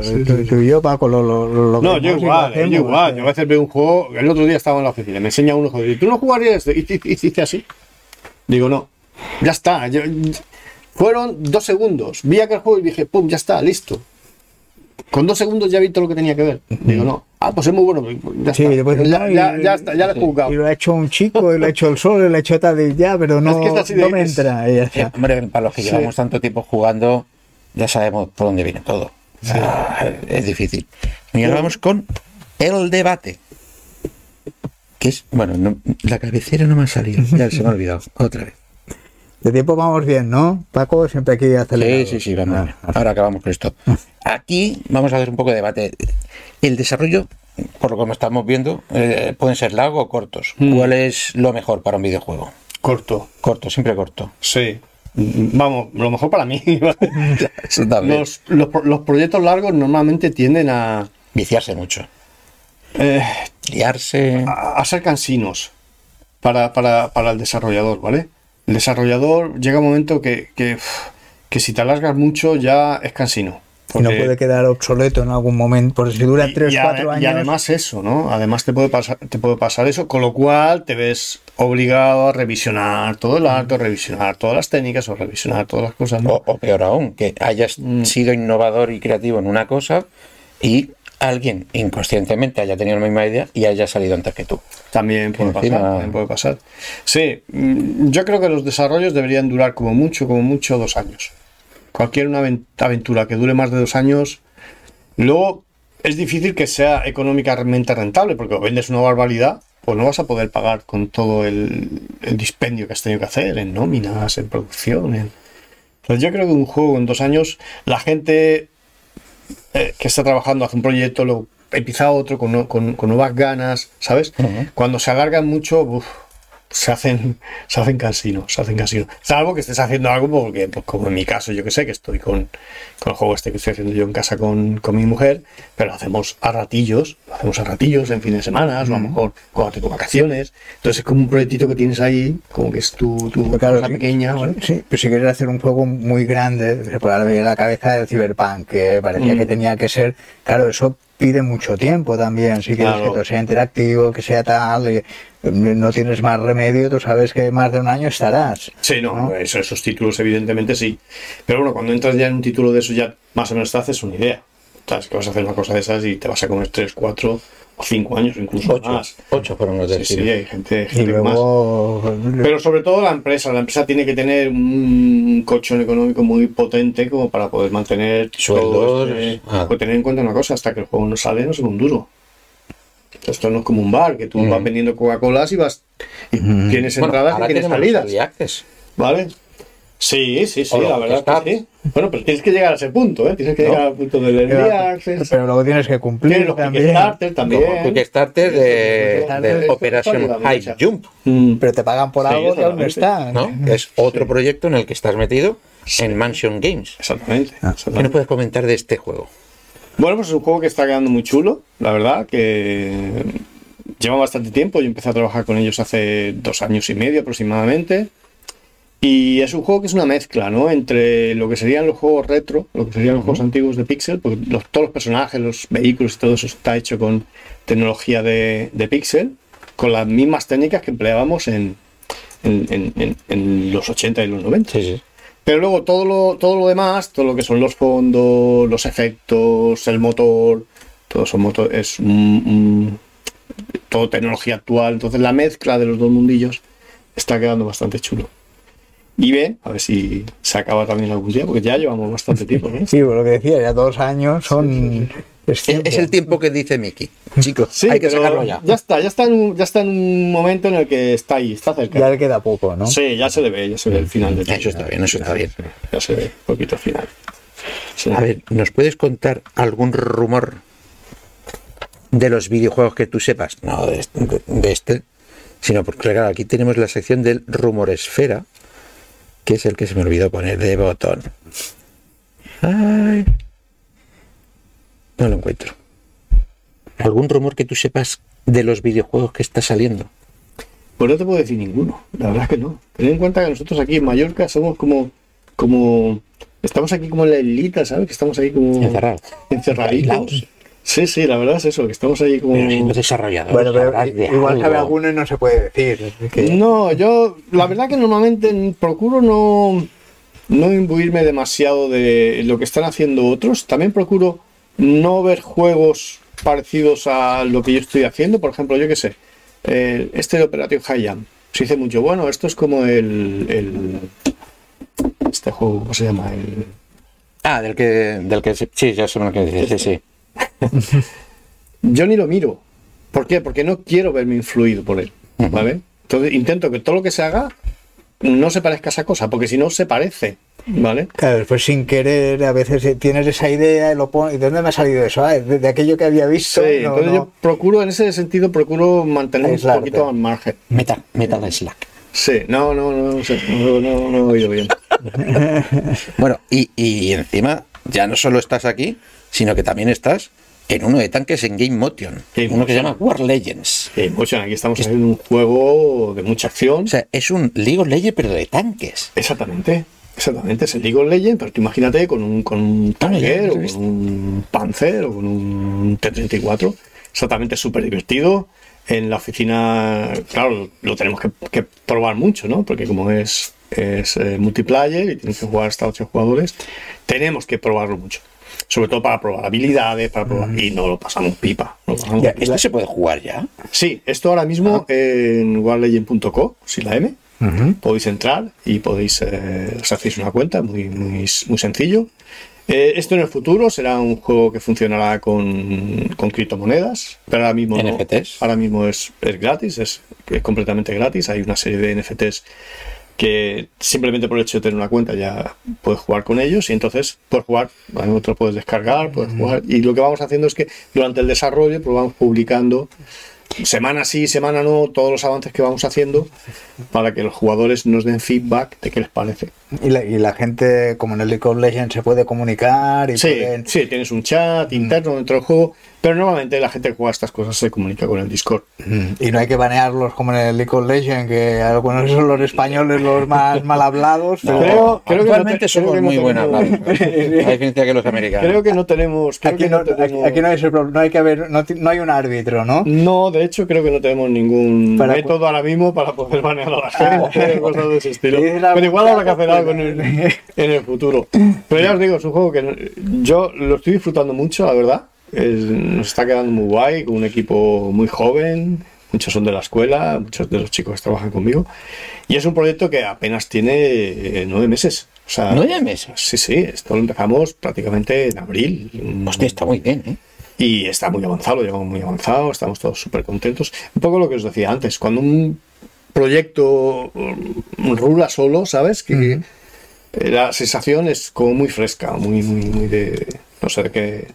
S2: eh, tú, tú y yo, Paco, lo, lo, lo
S3: No, yo
S2: y
S3: igual,
S2: hacemos,
S3: yo igual.
S2: eh.
S3: Yo a veces veo un juego. El otro día estaba en la oficina, me enseña uno, joder, ¿tú no jugarías? Y, y, y dice así. Digo, no, ya está. yo- fueron dos segundos. Vi aquel juego y dije, pum, ya está, listo. Con dos segundos ya vi todo lo que tenía que ver. Digo, no. Ah, pues es muy bueno. Ya
S2: Sí,
S3: está.
S2: después
S3: ya, ya, ya está, ya lo he jugado.
S2: Y lo ha hecho un chico, y lo ha hecho el sol, y lo ha hecho tal, y ya, pero no,
S3: Es que
S2: no me
S3: es-
S2: entra. y ya
S1: Sí,
S2: está.
S1: hombre, para los que
S3: Sí.
S1: llevamos tanto tiempo jugando, ya sabemos por dónde viene todo. Ah, es difícil. Y ahora vamos con el debate. que es, bueno, no- la cabecera no me ha salido, ya se me ha olvidado, otra vez.
S2: De tiempo vamos bien, ¿no? Paco, siempre aquí acelerado.
S1: Sí, sí, sí, vamos.
S2: Ah,
S1: bien. Ahora acabamos con esto. Aquí vamos a hacer un poco de debate. El desarrollo, por lo que estamos viendo, eh, pueden ser largos o cortos.
S3: Mm.
S1: ¿Cuál es lo mejor para un videojuego?
S3: Corto.
S1: Corto, siempre corto.
S3: Sí. Vamos, lo mejor para mí. ¿vale?
S1: Eso también.
S3: los, los, pro- los proyectos largos normalmente tienden a,
S1: Viciarse mucho.
S3: eh,
S1: Liarse.
S3: a, a ser cansinos para, para, para el desarrollador, ¿vale? El desarrollador llega un momento que, que, si te alargas mucho ya es cansino.
S2: Y no puede quedar obsoleto en algún momento, porque si dura
S3: y-
S2: 3,
S3: y,
S2: 4
S3: ade-
S2: años.
S3: y además eso, ¿no? Además te puede pasar, te puede pasar eso, con lo cual te ves obligado a revisionar todo el arte, revisionar todas las técnicas o revisionar todas las cosas, ¿no?
S1: O, o peor aún, que hayas
S3: Mm.
S1: sido innovador y creativo en una cosa y alguien inconscientemente haya tenido la misma idea y haya salido antes que tú.
S3: También puede
S1: Encima-
S3: pasar, también puede pasar. Sí, mm, yo creo que los desarrollos deberían durar como mucho, como mucho dos años. Cualquier una aven- aventura que dure más de dos años, luego es difícil que sea económicamente rentable, porque o vendes una barbaridad, pues no vas a poder pagar con todo el, el dispendio que has tenido que hacer en nóminas, en producción. En... Entonces yo creo que un juego en dos años, la gente eh, que está trabajando hace un proyecto, lo empieza otro con, con- con nuevas ganas, ¿sabes? Cuando se alargan mucho, uf, se hacen, se hacen cansinos, se hacen cansinos. Salvo que estés haciendo algo porque, pues, como en mi caso, yo que sé, que estoy con, con el juego este que estoy haciendo yo en casa con, con mi mujer, pero lo hacemos a ratillos, lo hacemos a ratillos en fin de semana, o a lo mejor cuando tengo vacaciones. Entonces es como un proyectito que tienes ahí, como que es tu, tu
S2: claro,
S3: cosa
S2: sí,
S3: pequeña, ¿vale?
S2: Sí, pero si quieres hacer un juego muy grande, se puede ver la cabeza del Cyberpunk, que parecía
S3: Mm.
S2: que tenía que ser, claro, eso pide mucho tiempo también, si quieres
S3: Claro.
S2: que todo sea interactivo, que sea tal, eh, no tienes más remedio, tú sabes que más de un año estarás.
S3: Sí, no,
S2: ¿no?
S3: eso- esos títulos evidentemente sí. Pero bueno, cuando entras ya en un título de eso ya más o menos te haces una idea. Sabes que vas a hacer una cosa de esas y te vas a comer 3, 4 o 5 años, incluso
S1: Ocho,
S3: más.
S1: ocho fueron los del
S3: Sí, sí, hay gente, que más.
S2: luego,
S3: Pero sobre todo la empresa. La empresa tiene que tener un colchón económico muy potente como para poder mantener
S1: Sueldos,
S3: este-
S1: ah.
S3: Pues tener en cuenta una cosa, hasta que el juego no sale no sale un duro. Esto no es como un bar, que tú
S1: Mm.
S3: vas vendiendo Coca-Colas y vas y tienes entradas y tienes salidas. ¿Vale? Sí, sí, sí, la verdad
S1: stats.
S3: que sí. Bueno, pero tienes que llegar a ese punto, ¿eh? Tienes que
S1: ¿No?
S3: llegar al punto del early
S2: pero,
S3: access.
S2: pero luego tienes que cumplir
S3: Tienes los
S2: también.
S3: Kickstarter también.
S1: Como Kickstarter de, de
S3: ayuda
S1: High. Jump,
S3: Mm.
S2: Pero te pagan por
S3: Sí,
S2: algo que aún no
S3: exactamente.
S2: está.
S1: ¿no? Es otro proyecto en el que estás metido en Mansion Games.
S3: Exactamente.
S2: Ah.
S1: ¿Qué nos puedes comentar de este juego?
S3: Bueno, pues es un juego que está quedando muy chulo, la verdad, que lleva bastante tiempo. Yo empecé a trabajar con ellos hace dos años y medio aproximadamente. Y es un juego que es una mezcla, ¿no? Entre lo que serían los juegos retro, lo que serían los juegos antiguos de Pixel, porque los- todos los personajes, los vehículos y todo eso está hecho con tecnología de, de Pixel, con las mismas técnicas que empleábamos en, en- en- en- en los 80 y los 90.
S1: Sí, sí.
S3: Pero luego todo lo, todo lo demás, todo lo que son los fondos, los efectos, el motor, todo eso motor, es un- un- todo tecnología actual. Entonces la mezcla de los dos mundillos está quedando bastante chulo. Y ve, a ver si se acaba también algún día, porque ya llevamos bastante tiempo. ¿no?
S2: Sí, por lo que decía, ya dos años son. Es,
S1: Es,
S2: tiempo.
S1: es el tiempo que dice Mickey. Chicos,
S3: Sí,
S1: hay que sacarlo ya.
S3: Ya está, ya está, en un, ya está en un momento en el que está ahí, está cerca.
S2: Ya le queda poco, ¿no?
S3: Sí, ya se le ve, ya se ve el final de
S1: Eso está bien, eso está bien.
S3: Ya se ve un poquito final. Sí.
S1: A ver, ¿nos puedes contar algún rumor de los videojuegos que tú sepas? No de este, de- de este, sino porque claro, aquí tenemos la sección del rumor esfera, que es el que se me olvidó poner de botón. Ay, no lo encuentro. ¿Algún rumor que tú sepas de los videojuegos que está saliendo?
S3: Pues no te puedo decir ninguno, la verdad que no. Ten en cuenta que nosotros aquí en Mallorca somos como, como, estamos aquí como en la islita, ¿sabes? Que estamos ahí como
S1: Encerrados.
S3: encerraditos. Sí, sí, la verdad es eso, que estamos ahí como...
S1: Pero siendo desarrolladores.
S2: Bueno, pero
S1: sabrás de
S2: igual sabe alguno y no se puede decir. que-
S3: No, yo la verdad que normalmente procuro no, no imbuirme demasiado de lo que están haciendo otros. También procuro no ver juegos parecidos a lo que yo estoy haciendo. Por ejemplo, yo qué sé, el- este de Operation High Jump. Se dice mucho, bueno, esto es como el, el- Este juego, ¿cómo se llama? El,
S1: Ah, del que, del que sí, ya sé lo que dices, sí, sí.
S3: yo ni lo miro. ¿Por qué? Porque no quiero verme influido por él, ¿vale? Entonces intento que todo lo que se haga no se parezca a esa cosa, porque si no se parece, ¿vale?
S2: Claro, después sin querer, a veces tienes esa idea y lo pones. ¿Y de dónde me ha salido eso? Ah, de, de aquello que había visto.
S3: Sí,
S2: no,
S3: entonces
S2: no.
S3: yo procuro, en ese sentido, procuro mantener
S2: Aislarte.
S3: un poquito al margen.
S1: Meta, meta de Slack.
S3: Sí, no, no, no, no, sé, no, no, no he oído bien.
S1: Bueno, y, y encima ya no solo estás aquí, sino que también estás en uno de tanques en Game Motion.
S3: Game
S1: uno que se llama War Legends.
S3: Sí, Motion, aquí estamos haciendo un juego de mucha acción.
S1: O sea, es un League of Legends, pero de tanques.
S3: Exactamente, exactamente. Es el League of Legends, pero tú imagínate con un, con un
S1: Ah, ya
S3: o con un Panzer, o con un T-34. Exactamente, súper divertido. En la oficina, claro, lo tenemos que, que probar mucho, ¿no? Porque como es, es eh, multiplayer y tienes que jugar hasta 8 jugadores, tenemos que probarlo mucho. Sobre todo para probar habilidades, para probar. Y no lo pasamos pipa. lo pasamos
S2: Ya,
S3: pipa.
S1: ¿Este se puede jugar ya?
S3: Sí, esto ahora mismo en warlegend.co, si la M, podéis entrar y podéis, eh, os hacéis una cuenta, muy, muy, muy sencillo. Eh, esto en el futuro será un juego que funcionará con, con criptomonedas, pero ahora mismo no. Ahora mismo es, es gratis, es, es completamente gratis. Hay una serie de NFTs que simplemente por el hecho de tener una cuenta ya puedes jugar con ellos y entonces puedes jugar, otro puedes descargar, puedes jugar. Y lo que vamos haciendo es que durante el desarrollo pues vamos publicando semana sí, semana no, todos los avances que vamos haciendo para que los jugadores nos den feedback de qué les parece.
S2: Y la, y la gente, como en el League of Legends, se puede comunicar y
S3: Sí,
S2: pueden-
S3: sí, tienes un chat interno dentro del juego, pero normalmente la gente que juega estas cosas se comunica con el Discord.
S2: Y no hay que banearlos como en el League of Legends, que algunos son los españoles los más mal hablados.
S1: No,
S2: pero
S3: creo que no te-
S1: somos
S3: creo que no
S1: muy buenos hablados. A diferencia que los americanos.
S3: Creo que no tenemos... Creo
S2: aquí,
S3: que
S2: no,
S3: no tenemos-
S2: aquí no hay ese problema, no hay que haber, no, hay un árbitro, ¿no?
S3: No, de hecho creo que no tenemos ningún
S2: Para-
S3: método ahora mismo para poder banear a la gente o cosas de ese estilo. Pero igual habrá que hacer algo en el, en el futuro. Pero ya os digo, es un juego que yo lo estoy disfrutando mucho, la verdad. Es- nos está quedando muy guay, con un equipo muy joven. Muchos son de la escuela, muchos de los chicos que trabajan conmigo. Y es un proyecto que apenas tiene eh, nueve meses. O sea,
S1: ¿Nueve meses?
S3: Sí, sí, esto lo empezamos prácticamente en abril.
S1: Hostia, está muy bien, ¿eh?
S3: Y está muy avanzado, llevamos muy avanzado, estamos todos súper contentos. Un poco lo que os decía antes, cuando un proyecto mm, rula solo, ¿sabes? Que la sensación es como muy fresca, muy, muy, muy de. No sé, de que.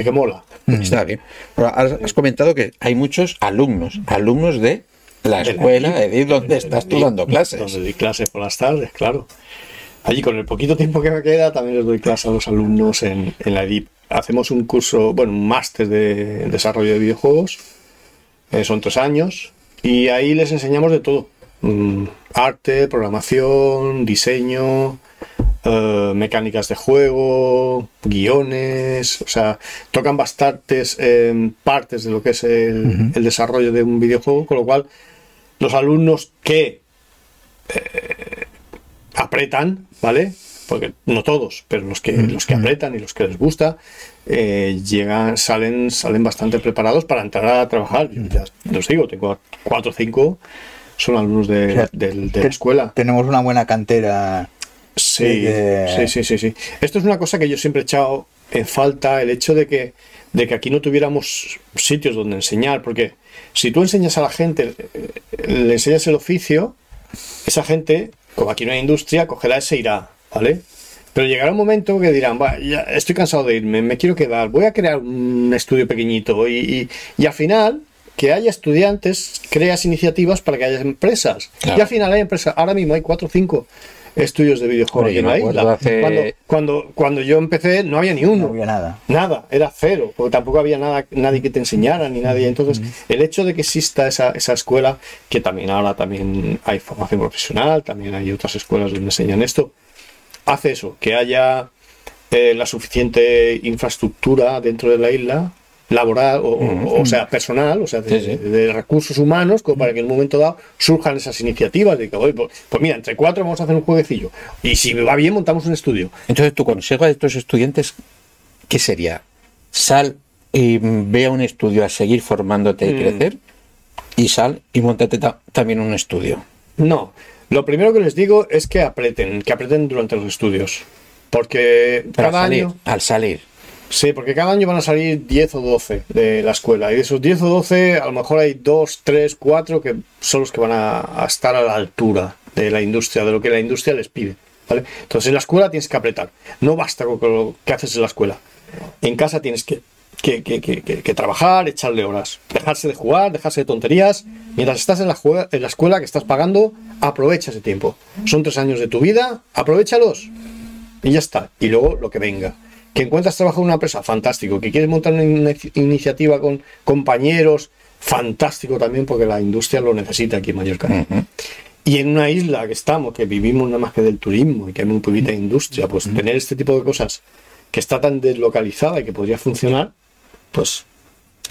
S3: De que mola.
S1: Está bien. Pero has, has comentado que hay muchos alumnos, alumnos de la escuela, de decir, donde estás tú dando clases.
S3: Donde doy clases por las tardes, claro. Allí con el poquito tiempo que me queda también les doy clases a los alumnos en, en la EDIP. Hacemos un curso, bueno, un máster de desarrollo de videojuegos. Eh, son tres años. Y ahí les enseñamos de todo. Mm, arte, programación, diseño, eh, mecánicas de juego, guiones. O sea, tocan bastantes eh, partes de lo que es el, el desarrollo de un videojuego. Con lo cual, los alumnos que apretan, ¿vale? Porque no todos, pero los que, los que apretan y los que les gusta, eh, llegan, salen, salen bastante preparados para entrar a trabajar. Yo ya os digo, tengo cuatro o cinco, son alumnos de,
S2: O sea,
S3: del- de la escuela.
S2: Tenemos una buena cantera.
S3: Sí,
S2: de-
S3: sí, sí, sí, sí. Esto es una cosa que yo siempre he echado en falta, el hecho de que, de que aquí no tuviéramos sitios donde enseñar, porque si tú enseñas a la gente, eh, le enseñas el oficio, esa gente, como aquí no hay industria, cogerá y se irá, ¿vale? Pero llegará un momento que dirán, "Va, ya estoy cansado de irme, me quiero quedar, voy a crear un estudio pequeñito y, y- y al final que haya estudiantes, creas iniciativas para que haya empresas.
S1: Claro.
S3: Y al final hay empresas, ahora mismo hay cuatro o cinco estudios de videojuegos
S1: yo
S3: la
S1: hace-
S3: Cuando, cuando, cuando yo empecé no había ni uno.
S2: No había nada.
S3: Nada, era cero, porque tampoco había nada, nadie que te enseñara ni nadie. Entonces, el hecho de que exista esa, esa escuela, que también ahora también hay formación profesional, también hay otras escuelas donde enseñan esto, hace eso, que haya eh, la suficiente infraestructura dentro de la isla laboral o, o- o sea personal o sea de,
S1: Sí, sí.
S3: de recursos humanos como para que en un momento dado surjan esas iniciativas de que "Oye, pues, pues mira entre cuatro vamos a hacer un jueguecillo y si va bien montamos un estudio
S1: Entonces, tu consejo a estos estudiantes, ¿qué sería? Sal y ve a un estudio a seguir formándote y
S3: Mm.
S1: crecer, y sal y montate ta- también un estudio.
S3: No, lo primero que les digo es que apreten, que apreten durante los estudios. Porque
S1: Pero al
S3: cada
S1: salir,
S3: año.
S1: al salir.
S3: Sí, porque cada año van a salir 10 o 12 de la escuela. Y de esos 10 o 12, a lo mejor hay 2, 3, 4 que son los que van a, estar a la altura de la industria, de lo que la industria les pide. ¿vale? Entonces en la escuela tienes que apretar. No basta con lo que haces en la escuela. En casa tienes que, que, que- que- trabajar, echarle horas. Dejarse de jugar, dejarse de tonterías. Mientras estás en la, en la escuela que estás pagando, aprovecha ese tiempo. Son tres años de tu vida, aprovechalos. Y ya está. Y luego lo que venga. Que encuentras trabajo en una empresa, fantástico. Que quieres montar una in- iniciativa con compañeros, fantástico también, porque la industria lo necesita aquí en Mallorca. Y en una isla que estamos, que vivimos nada más que del turismo y que hay muy poquita industria, pues tener este tipo de cosas que está tan deslocalizada y que podría funcionar, pues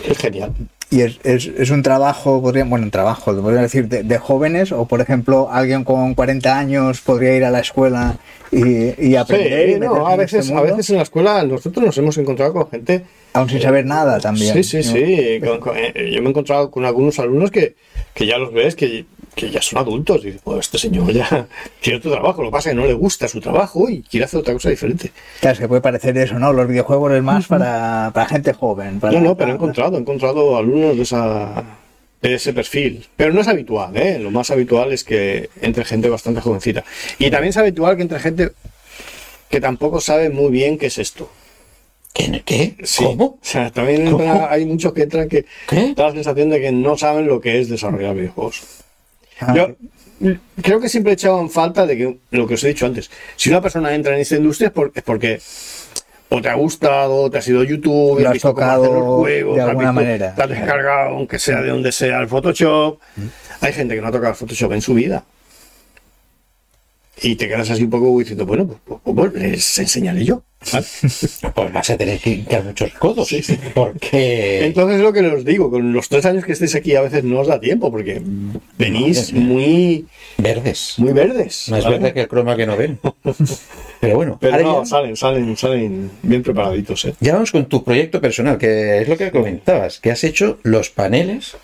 S3: es genial.
S2: Y es, es, es un trabajo, podría, bueno, un trabajo, podría decir, de, de jóvenes, o por ejemplo, alguien con 40 años podría ir a la escuela y, y aprender. y
S3: Sí, no, a
S2: este
S3: veces, a veces en la escuela nosotros nos hemos encontrado con gente
S2: Aún sin saber nada también.
S3: Sí, sí,
S2: ¿no?
S3: sí. Con- con- eh, yo me he encontrado con algunos alumnos que, que ya los ves, que, que ya son adultos. Y dices, pues este señor ya tiene otro trabajo. Lo que pasa es que no le gusta su trabajo y quiere hacer otra cosa diferente.
S2: Claro, se puede parecer eso, ¿no? Los videojuegos es más para, para gente joven. Para,
S3: No, no, pero he encontrado, he encontrado alumnos de esa de ese perfil. Pero no es habitual, ¿eh? Lo más habitual es que entre gente bastante jovencita. Y también es habitual que entre gente que tampoco sabe muy bien qué es esto.
S1: ¿Qué? ¿Qué?
S3: Sí.
S1: ¿Cómo?
S3: O sea, también
S1: ¿Cómo?
S3: entra- hay muchos que entran que
S1: ¿Qué?
S3: da la sensación de que no saben lo que es desarrollar videojuegos.
S2: Ah,
S3: Yo creo que siempre he echado en falta de que lo que os he dicho antes. Si una persona entra en esta industria es, por- es porque o te ha gustado, te has ido a YouTube,
S2: Lo
S3: has visto cómo
S2: tocado
S3: hacen los juegos,
S2: de
S3: has
S2: alguna
S3: visto-
S2: manera.
S3: te has descargado, aunque sea de donde sea, el Photoshop. Hay gente que no ha tocado el Photoshop en su vida. Y te quedas así un poco diciendo, bueno, pues, pues, pues, les enseñaré yo. ¿vale?
S1: Pues vas a tener que hincar muchos codos.
S3: Sí, sí.
S1: Porque.
S3: Entonces es lo que os digo, con los tres años que estéis aquí a veces no os da tiempo, porque venís muy,
S1: Verdes.
S3: muy verdes.
S1: Más
S3: ¿vale?
S1: verde que el croma que no ven. Pero bueno,
S3: Pero
S1: ahora
S3: no,
S1: ya,
S3: salen, salen, salen bien preparaditos, ¿eh?
S1: ya vamos con tu proyecto personal, que es lo que comentabas, que has hecho los paneles.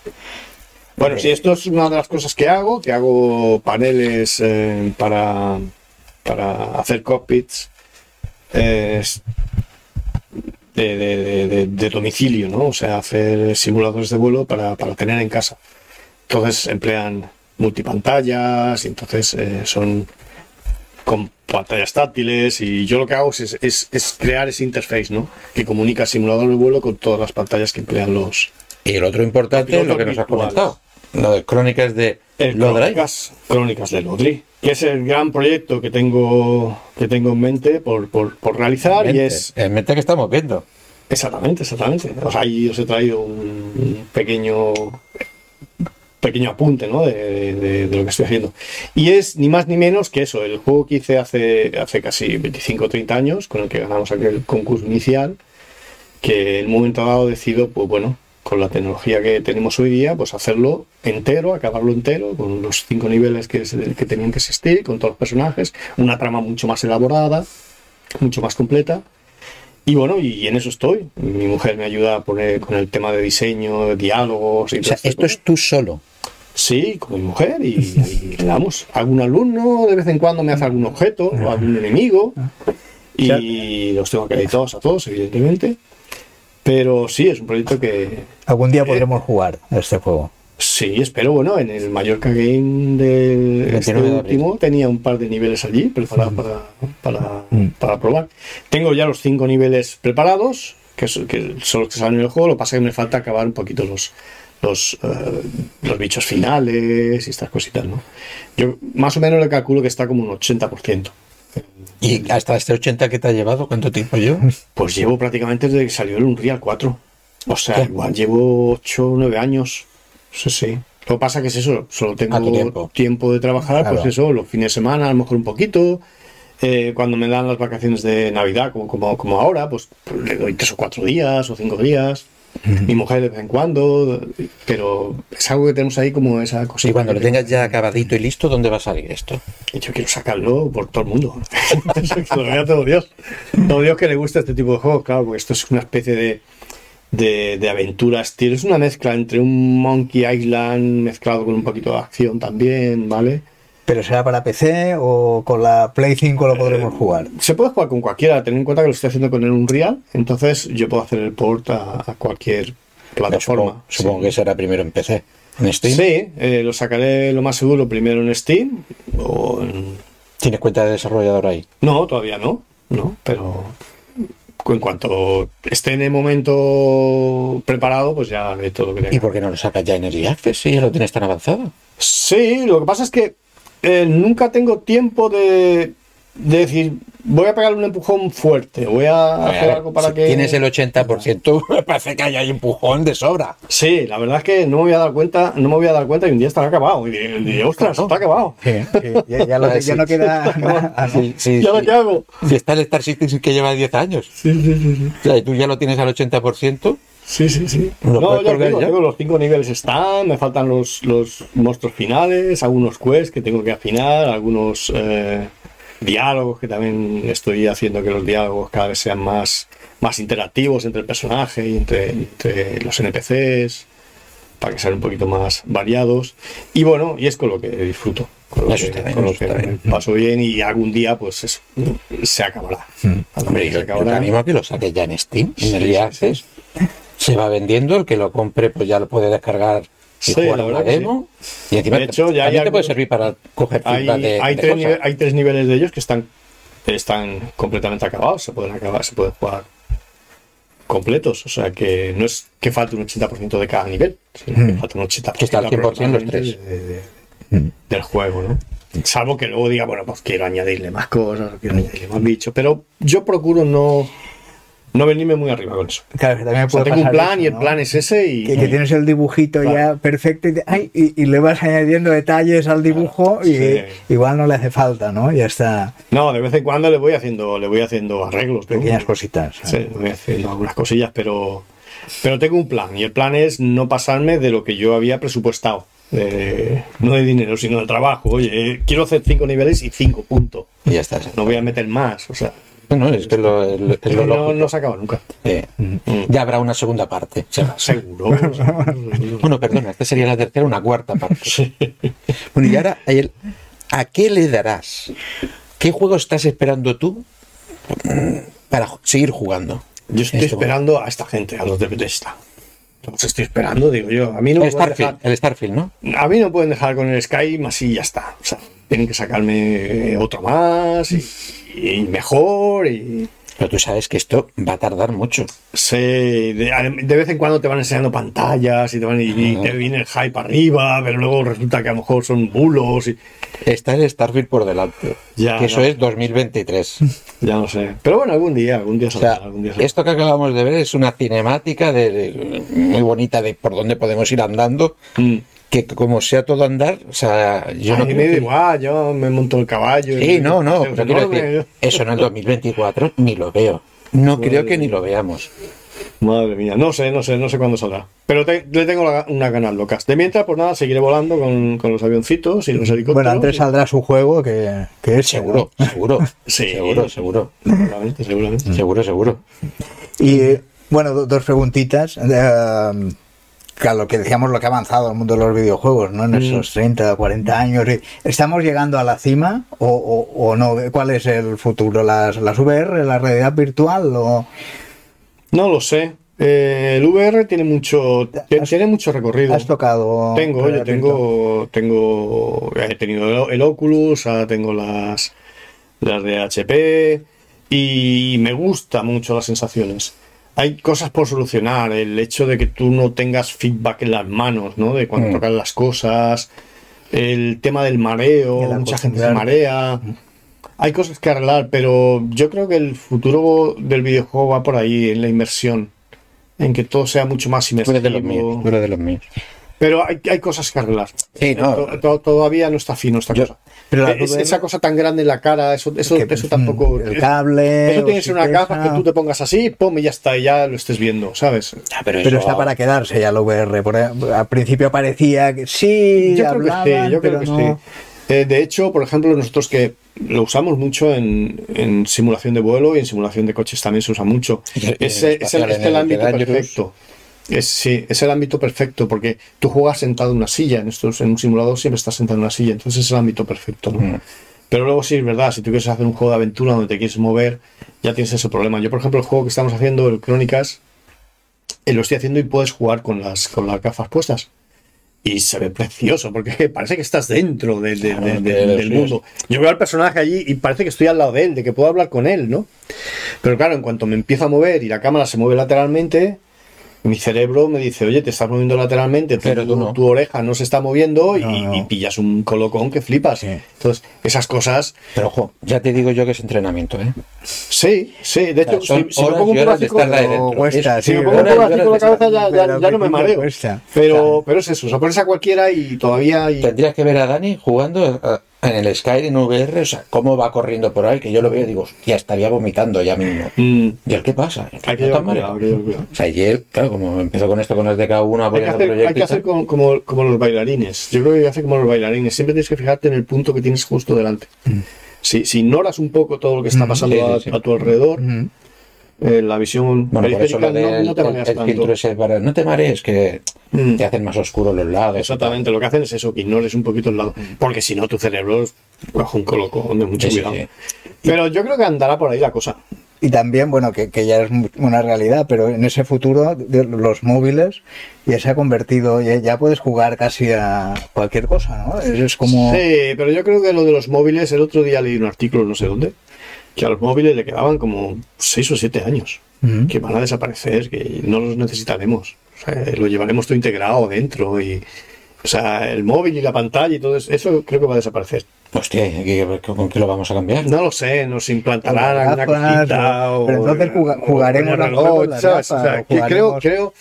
S3: Bueno, sí, esto es una de las cosas que hago, que hago paneles eh, para, para hacer cockpits eh, de, de- de- de- de domicilio, ¿no? O sea, hacer simuladores de vuelo para, para tener en casa. Entonces emplean multipantallas, y entonces eh, son con pantallas táctiles y yo lo que hago es, es- es crear ese interface, ¿no? Que comunica el simulador de vuelo con todas las pantallas que emplean los,
S1: Y el otro importante es lo que nos has comentado. Lo de crónicas de
S3: El
S1: Lodrive.
S3: Crónicas, Crónicas de Lodri, que es el gran proyecto que tengo, que tengo en mente por, por- por realizar y
S1: Mente,
S3: es...
S1: En mente que estamos viendo.
S3: Exactamente, exactamente. O sea, ahí os he traído un pequeño pequeño apunte ¿no? de, de- de lo que estoy haciendo. Y es ni más ni menos que eso, el juego que hice hace, hace casi 25 o 30 años, con el que ganamos aquel concurso inicial, que en un momento dado decido, pues bueno, con la tecnología que tenemos hoy día, pues hacerlo entero, acabarlo entero, con los cinco niveles que, tenían que existir, con todos los personajes, una trama mucho más elaborada, mucho más completa. Y bueno, y en eso estoy. Mi mujer me ayuda a poner con el tema de diseño, diálogos y
S1: O sea,
S3: este
S1: esto es tú solo.
S3: Sí, con mi mujer y, y le damos. Algún alumno de vez en cuando me hace algún objeto o algún enemigo y los tengo acreditados a todos, evidentemente. Pero sí, es un proyecto que
S2: Algún día podremos jugar a este juego.
S3: sí, espero. Bueno, en el Mallorca Game del este
S1: 29 de
S3: último tenía un par de niveles allí preparados para, para,
S2: Mm.
S3: para probar. Tengo ya los cinco niveles preparados, que, son- que son los que salen en el juego. Lo que pasa es que me falta acabar un poquito los, los, eh, los bichos finales y estas cositas, ¿no? Yo más o menos le calculo que está como un 80%.
S1: ¿Y hasta este 80 que te ha llevado? ¿Cuánto tiempo yo?
S3: Pues llevo prácticamente desde que salió el Unreal 4. O sea,
S1: ¿Qué?
S3: igual llevo 8 o 9 años. Sí, sí. Lo que pasa que es eso, solo tengo
S1: tiempo.
S3: tiempo. de trabajar,
S2: Claro.
S3: pues eso, los fines de semana, a lo mejor un poquito. Eh, cuando me dan las vacaciones de Navidad, como, como, como ahora, pues, pues le doy tres o cuatro días o cinco días. Mi mujer de vez en cuando, pero es algo que tenemos ahí como esa cosita.
S1: Y cuando lo tengas ya acabadito y listo, ¿dónde va a salir esto?
S3: yo quiero sacarlo por todo el mundo. que lo vea todo Dios. Todo Dios que le gusta este tipo de juegos, claro, porque esto es una especie de, de, de aventura estilo. Es una mezcla entre un Monkey Island mezclado con un poquito de acción también, ¿vale?
S2: ¿Pero será para PC o con la Play 5 lo podremos jugar?
S3: Se puede jugar con cualquiera, ten en cuenta que lo estoy haciendo con el Unreal, entonces yo puedo hacer el port a, a cualquier plataforma.
S1: Supongo, supongo que será primero en PC. ¿En Steam?
S3: Sí, eh, lo sacaré lo más seguro primero en Steam o en...
S1: ¿Tienes cuenta de desarrollador ahí?
S3: No, todavía no, no, pero en cuanto esté en el momento preparado, pues ya haré todo lo que tenga.
S1: ¿Y por qué no lo sacas ya en Early Access si ya lo tienes tan avanzado?
S3: Sí, lo que pasa es que eh, nunca tengo tiempo de, de decir, voy a pegarle un empujón fuerte, voy a hacer algo para
S1: si
S3: que...
S1: Tienes el 80%, me parece que hay empujón de sobra.
S3: Sí, la verdad es que no me voy a dar cuenta, no me voy a dar cuenta y un día estará acabado. Y diré, diré, ostras, está acabado.
S2: Sí, sí, ya, ya lo- ya
S1: sí.
S2: no queda nada. No.
S1: Sí, sí,
S3: ¿Y ahora
S1: sí.
S3: qué hago?
S1: Si está el Star Citizen que lleva 10 años.
S3: Sí, sí, sí. sí.
S1: O sea, y tú ya lo tienes al 80%.
S3: Sí, sí, sí.
S1: ¿Lo
S3: No, ya tengo,
S1: ya?
S3: tengo los cinco niveles están, me faltan los, los monstruos finales, algunos quests que tengo que afinar, algunos eh, diálogos que también estoy haciendo que los diálogos cada vez sean más, más interactivos entre el personaje y entre, entre los NPCs, para que sean un poquito más variados. Y bueno, y es con lo que disfruto. Con lo
S1: Eso
S3: que,
S1: bien,
S3: con lo que
S1: bien.
S3: paso bien y algún día pues eso, se acabará.
S1: Hombre, yo te animo a que lo saques ya en Steam, en
S3: Sí,
S1: Early
S3: sí.
S1: Se va vendiendo, el que lo compre pues ya lo puede descargar y
S3: Sí,
S1: jugar
S3: la
S1: demo. Y encima
S3: De hecho, ya hay
S1: también te puede servir para coger
S3: Hay,
S1: de,
S3: hay
S1: de
S3: tres
S1: cosas.
S3: nive- hay tres niveles de ellos que están, están completamente acabados, se pueden acabar, se pueden jugar completos, o sea que no es que falte un 80% de cada nivel, sino que falta un 80%
S1: Que está al 100% los tres.
S3: de- de- del juego, ¿no? Salvo que luego diga, bueno, pues quiero añadirle más cosas, quiero añadirle más bichos, pero yo procuro no, no venirme muy arriba con eso.
S2: Claro, que también
S3: O sea,
S2: puede
S3: tengo un plan
S2: eso,
S3: y el
S2: ¿no?
S3: plan es ese y...
S2: que, que tienes el dibujito ya perfecto y, te- ay, y- y le vas añadiendo detalles al dibujo y
S3: sí.
S2: igual no le hace falta, ¿no? Ya está,
S3: No, de vez en cuando le voy haciendo, le voy haciendo arreglos. ¿no?
S2: pequeñas cositas.
S3: Sí, voy haciendo algunas cosillas, pero, pero tengo un plan. Y el plan es no pasarme de lo que yo había presupuestado. De- no de dinero, sino de trabajo. Oye, eh, quiero hacer cinco niveles y cinco puntos.
S1: Y ya está.
S3: No voy a meter más. O sea,
S1: No, es que lo, es lo-
S3: no, no se acaba nunca.
S1: Sí. Ya habrá una segunda parte.
S3: Seguro.
S1: Bueno, perdona, esta sería la tercera, una cuarta parte. Bueno, y ahora, ¿a qué le darás? ¿Qué juego estás esperando tú mm, para seguir jugando?
S3: Yo estoy
S1: Esto-
S3: esperando a esta gente, a los de Bethesda. Los estoy esperando, digo yo. A mí no
S1: El
S3: pueden
S1: Starfield,
S3: dejar-
S1: el Starfield, ¿no?
S3: A mí no pueden dejar con el Skyrim así y ya está. O sea, tienen que sacarme otro más y, y mejor. Y
S1: Pero tú sabes que esto va a tardar mucho.
S3: sé, de, de vez en cuando te van enseñando pantallas y te, van, y, y te viene el hype arriba, pero luego resulta que a lo mejor son bulos. Y,
S1: Está el Starfield por delante.
S3: Ya,
S1: que eso
S3: no.
S1: es 2023.
S3: ya no sé. Pero bueno, algún día, algún día
S1: O
S3: saldrá.
S1: sea,
S3: algún día
S1: esto que acabamos de ver es una cinemática de, de- muy bonita de por dónde podemos ir andando.
S3: Mm.
S1: Que como sea todo andar, o sea, yo
S3: A
S1: no
S3: mí me da
S1: que-
S3: igual, yo me monto el caballo.
S1: Sí,
S3: y-
S1: no, no,
S3: es
S1: pero quiero
S3: enorme,
S1: decir, eso en el 2024 ni lo veo. No creo que ni lo veamos.
S3: Madre mía, no sé, no sé, no sé cuándo saldrá. Pero te- le tengo la- unas ganas locas. De mientras, pues nada, seguiré volando con, con los avioncitos y los helicópteros.
S2: Bueno, antes saldrá su juego que, que es
S1: Seguro, seguro.
S3: Sí.
S1: Seguro, seguro.
S3: Seguramente, seguramente.
S1: Seguro, seguro.
S2: Y eh, bueno, do- dos preguntitas. Eh, claro, lo que decíamos, lo que ha avanzado el mundo de los videojuegos, ¿no? En
S3: Mm.
S2: esos 30, 40 años. ¿Estamos llegando a la cima o, o- o no? ¿Cuál es el futuro? ¿Las, las VR, la realidad virtual? O...
S3: No lo sé. Eh, el VR tiene mucho, ti-
S2: ¿Has-
S3: tiene mucho recorrido.
S2: ¿Has tocado?
S3: Tengo,
S2: virtual?
S3: tengo, tengo, he tenido el, el Oculus, ahora tengo las, las de HP y me gusta mucho las sensaciones. Hay cosas por solucionar, el hecho de que tú no tengas feedback en las manos, ¿no? De cuando
S1: Mm.
S3: tocas las cosas, el tema del mareo, mucha gente se marea. Hay cosas que arreglar, pero yo creo que el futuro del videojuego va por ahí, en la inmersión, en que todo sea mucho más
S1: eres de los míos.
S3: inmersivo.
S1: de los míos.
S3: Pero hay, hay cosas que arreglar.
S1: Sí, no.
S3: To- to- todavía no está fino esta
S1: Yo-
S3: cosa.
S2: Pero la
S3: es-
S2: VR
S3: esa cosa tan grande en la cara, eso, eso,
S2: que,
S3: eso
S2: mm,
S3: tampoco.
S2: El
S3: es-
S2: cable.
S3: eso
S2: o
S3: tiene que
S2: si
S3: ser una gafa que tú te pongas así, pum, y ya está, y ya lo estés viendo, ¿sabes?
S1: pero
S2: Pero
S1: eso-
S2: está para quedarse ya el VR. Por- al principio parecía que sí,
S3: Yo creo que
S2: hablaban,
S3: sí, yo creo que
S2: no.
S3: sí. Eh, de hecho, por ejemplo, nosotros que lo usamos mucho en, en simulación de vuelo y en simulación de coches también se usa mucho.
S1: Y en
S3: Ese, ese-
S1: espacial,
S3: este es el
S1: el
S3: ámbito perfecto. Es, sí, es el ámbito perfecto, porque tú juegas sentado en una silla, en estos, en un simulador siempre estás sentado en una silla, entonces es el ámbito perfecto, ¿no?
S1: Mm.
S3: Pero luego sí es verdad, si tú quieres hacer un juego de aventura donde te quieres mover, ya tienes ese problema. Yo, por ejemplo, el juego que estamos haciendo, el Crónicas, eh, lo estoy haciendo y puedes jugar con las, con las gafas puestas. Y se ve precioso, porque parece que estás dentro de- de- de- del mundo. Yo veo al personaje allí y parece que estoy al lado de él, de que puedo hablar con él, ¿no? Pero claro, en cuanto me empiezo a mover y la cámara se mueve lateralmente, mi cerebro me dice, oye, te estás moviendo lateralmente,
S1: Pero
S3: tu,
S1: tú no.
S3: tu oreja no se está moviendo y,
S2: No, no.
S3: y pillas un colocón que flipas.
S2: Sí.
S3: Entonces, esas cosas,
S1: Pero ojo, ya te digo yo que es entrenamiento, ¿eh?
S3: sí, sí. De hecho, si, si me pongo un
S1: dentro.
S2: cuesta,
S1: Es-
S3: si
S2: sí,
S3: me pongo un
S1: horas
S3: con la cabeza ya, ya- ya no me mareo.
S2: cuesta.
S3: Pero,
S2: Claro.
S3: pero es eso, o sea, pones a cualquiera y todavía... y-
S1: Tendrías que ver a Dani jugando eh, en el Skyrim VR, o sea, cómo va corriendo por ahí, que yo lo veo y digo, ya estaría vomitando ya mismo.
S3: Mm,
S1: ¿Y él qué pasa?
S3: hay
S1: ¿No
S3: que
S1: mareado?
S3: cuidado, hay.
S1: O sea, y él, claro, como empezó con esto con el DK1
S3: Hay que hacer, hay
S1: proyectos.
S3: que hacer como, como, como los bailarines. Yo creo que hay que hacer como los bailarines. Siempre tienes que fijarte en el punto que tienes justo delante. Si, si ignoras un poco todo lo que está pasando
S1: Sí, sí,
S3: a,
S1: sí.
S3: a tu alrededor,
S2: Mm.
S3: Eh, la visión
S1: Bueno, por eso
S3: periférica
S1: lo
S3: no, te
S1: el-
S3: mareas
S1: el
S3: tanto.
S1: filtro ese para... No te marees, que
S3: Mm.
S1: te hacen más oscuro los lados.
S3: Exactamente, lo que hacen es eso, que ignores un poquito el lado. Porque si no, tu cerebro coge un colocón de mucho
S1: Sí,
S3: cuidado.
S1: sí.
S3: Pero yo creo que andará por ahí la cosa.
S2: Y también, bueno, que, que ya es una realidad, pero en ese futuro de los móviles ya se ha convertido, ya, ya puedes jugar casi a cualquier cosa, ¿no? Es, es como...
S3: Sí, pero yo creo que lo de los móviles, el otro día leí un artículo, no sé dónde, que a los móviles le quedaban como 6 o 7 años, que van a desaparecer, que no los necesitaremos. O sea, lo llevaremos todo integrado dentro y. O sea, el móvil y la pantalla y todo eso, eso creo que va a desaparecer.
S1: Hostia, ¿y qué- ¿con qué lo vamos a cambiar?
S3: No lo sé, nos implantarán alguna
S2: gafas,
S3: cosita
S2: o- pero entonces jugaremos
S3: o reloj,
S2: las
S3: ¿sabes? O sea,
S2: o
S3: creo, creo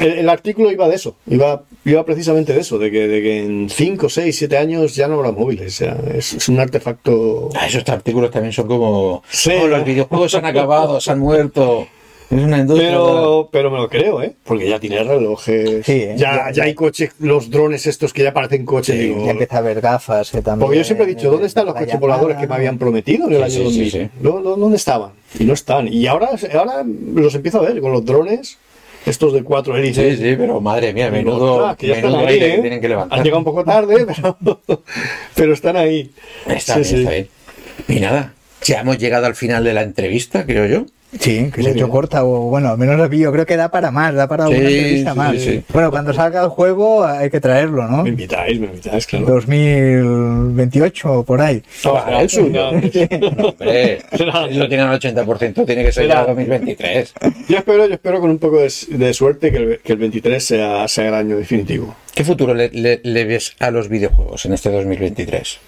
S3: el, el artículo iba de eso, iba, iba precisamente de eso, de que, de que en 5, 6, 7 años ya no habrá móviles. O sea, es, es un artefacto.
S1: Ah, esos artículos también son como...
S3: Sí.
S1: "Oh, los videojuegos se han acabado, se han muerto. Es una industria...
S3: Pero, pero me lo creo, ¿eh? Porque ya tiene relojes.
S2: Sí, ¿eh?
S3: ya,
S2: Ya-
S3: hay coches, los drones estos que ya parecen coches.
S1: Sí,
S3: digo,
S2: Ya empieza a haber gafas que también...
S3: porque yo siempre he dicho, ¿dónde están los coches voladores que me habían prometido en el
S1: Sí,
S3: año
S1: sí,
S3: 2000?
S1: sí, sí.
S3: ¿Dó- dó- ¿Dónde estaban? Y no están. Y ahora, ahora los empiezo a ver con los drones, estos de cuatro hélices.
S1: Sí, sí, pero madre mía, menudo,
S3: "Ostras, que
S1: menudo
S3: ahí,
S1: aire
S3: ¿eh?
S1: que tienen que levantar.
S3: Han llegado un poco tarde, pero, pero están ahí.
S1: Está
S3: Sí,
S1: bien,
S3: sí.
S1: está bien. Y nada, ya hemos llegado al final de la entrevista, creo yo.
S2: Sí, que
S3: Muy
S2: se ha hecho corta, o bueno, al menos yo creo que da para más, da para una
S1: Sí,
S2: entrevista
S1: sí,
S2: más.
S1: sí.
S2: Bueno, cuando salga el juego hay que traerlo, ¿no?
S3: Me invitáis, me invitáis, claro.
S2: 2028 o por ahí.
S3: No,
S1: el suyo.
S3: no,
S1: Hombre, lo tienen al 80%, tiene que ser ya 2023.
S3: Yo espero, yo espero con un poco de, de suerte que el, que el 23 sea, sea el año definitivo.
S1: ¿Qué futuro le, le- le ves a los videojuegos en este 2023?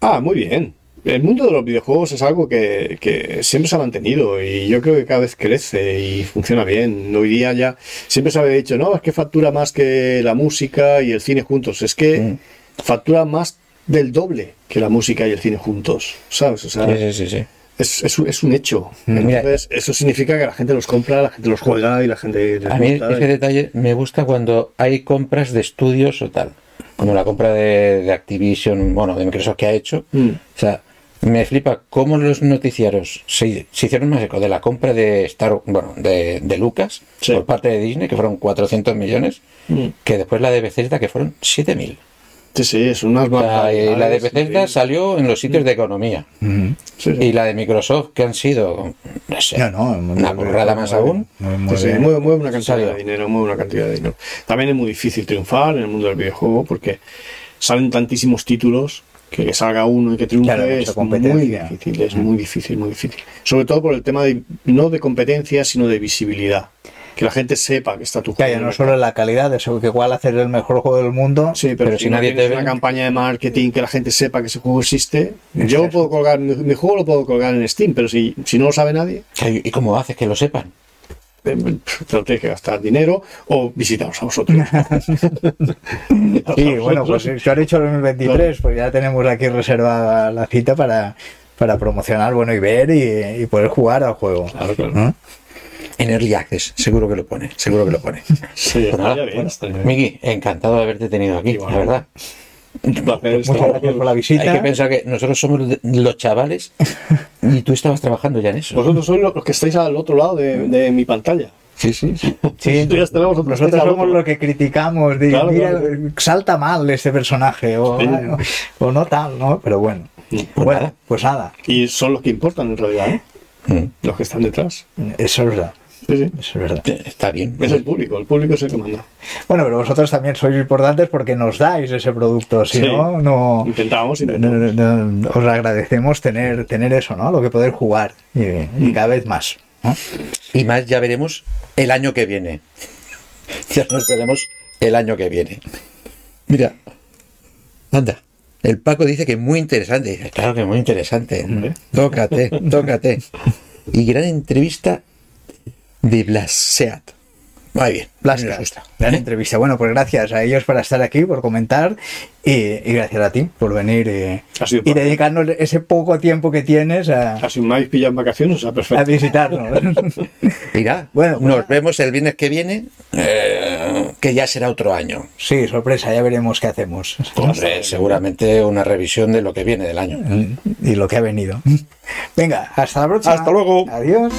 S3: Ah, muy bien. El mundo de los videojuegos es algo que, que siempre se ha mantenido y yo creo que cada vez crece y funciona bien. Hoy día ya siempre se había dicho, no, es que factura más que la música y el cine juntos. Es que
S1: Mm.
S3: factura más del doble que la música y el cine juntos, ¿sabes? O sea,
S1: Sí, sí, sí, sí.
S3: es, es un, es un hecho.
S1: Mira.
S3: Entonces, eso significa que la gente los compra, la gente los juega y la gente les
S1: A mí ese detalle me gusta cuando hay compras de estudios o tal, como la compra de, de Activision, bueno, de Microsoft que ha hecho.
S3: Mm.
S1: O sea, me flipa cómo los noticiarios se, se hicieron más eco de la compra de Star, bueno, de, de Lucas
S3: Sí.
S1: por parte de Disney, que fueron 400 millones,
S3: Mm.
S1: que después la de Bethesda, que fueron 7000.
S3: Sí, sí, es unas
S1: O sea, y la de Bethesda salió en los sitios de economía.
S2: Ujú.
S3: Sí, sí.
S1: Y la de Microsoft, que han sido, no sé,
S2: No,
S1: una burrada más aún.
S3: mueve, mueve una cantidad
S1: Salió.
S3: de dinero, mueve una cantidad de dinero. También es muy difícil triunfar en el mundo del videojuego porque salen tantísimos títulos que, salga uno y que triunfe
S2: Claro,
S3: es muy difícil, es muy difícil, muy difícil. Sobre todo por el tema de, no de competencia, sino de visibilidad. Que la gente sepa que está tu juego. en
S2: no solo la calidad, eso que igual hacer el mejor juego del mundo.
S3: Sí, pero,
S1: Pero
S3: si,
S1: nadie te ve-
S3: una campaña de marketing que la gente sepa que ese juego existe,
S2: Es
S3: yo
S2: eso.
S3: puedo colgar mi, mi juego lo puedo colgar en Steam, pero si, si no lo sabe nadie,
S1: ¿Y cómo haces que lo sepan?
S3: Lo tienes que gastar dinero o visitaros a vosotros.
S2: Sí, bueno, pues si ahora dicho el 2023, pues ya tenemos aquí reservada la cita para, para promocionar, bueno, y ver y, y poder jugar al juego.
S3: Claro, claro.
S2: ¿no?
S1: En Early Access, seguro que lo pone, seguro que lo pone.
S3: Sí, bien,
S1: bueno,
S3: estaría bien.
S1: Miki, encantado de haberte tenido aquí, la verdad.
S2: Muchas gracias por la
S1: Hay
S2: visita.
S1: que pensar que nosotros somos los chavales y tú estabas trabajando ya en eso.
S3: Vosotros sois los que estáis al otro lado de, de mi pantalla.
S1: Sí, sí, sí.
S2: Sí,
S3: Ya tenemos otro
S2: nosotros somos los que criticamos, de,
S3: Claro,
S2: mira,
S3: claro.
S2: salta mal este personaje, o,
S3: Sí.
S2: o, o no tal, ¿no? Pero bueno,
S1: Pues
S2: bueno,
S1: nada.
S2: pues nada,
S3: Y son los que importan en realidad, ¿eh?
S1: Mm.
S3: los que están detrás.
S2: eso es verdad,
S3: Sí, sí.
S2: eso es verdad.
S1: Está bien.
S3: Es el público, el público es el que manda.
S2: Bueno, pero vosotros también sois importantes porque nos dais ese producto, si
S3: Sí.
S2: no, no...
S3: Intentamos,
S2: no-
S3: intentamos.
S2: no- no- os agradecemos tener, tener eso, ¿no? Lo que poder jugar y,
S3: Mm.
S2: y cada vez más. ¿no?
S1: Y más ya veremos el año que viene. Ya nos veremos el año que viene. Mira, anda. El Paco dice que muy interesante. Claro que muy interesante. Tócate, tócate. Y gran entrevista de Blas Seat. Muy bien.
S2: Blas,
S1: nos gusta.
S2: gran entrevista. Bueno, pues gracias a ellos por estar aquí, por comentar y, y gracias a ti por venir eh, y dedicarnos ese poco tiempo que tienes a,
S3: Casi me habéis pillado en vacaciones, o sea,
S2: a
S3: perfecto.
S2: visitarnos.
S1: Mira,
S2: Bueno, pues
S1: nos vemos el viernes que viene, eh, que ya será otro año.
S2: sí, sorpresa, ya veremos qué hacemos
S1: Hombre, seguramente una revisión de lo que viene del año.
S2: y lo que ha venido. Venga, hasta la próxima.
S1: Hasta luego.
S2: Adiós.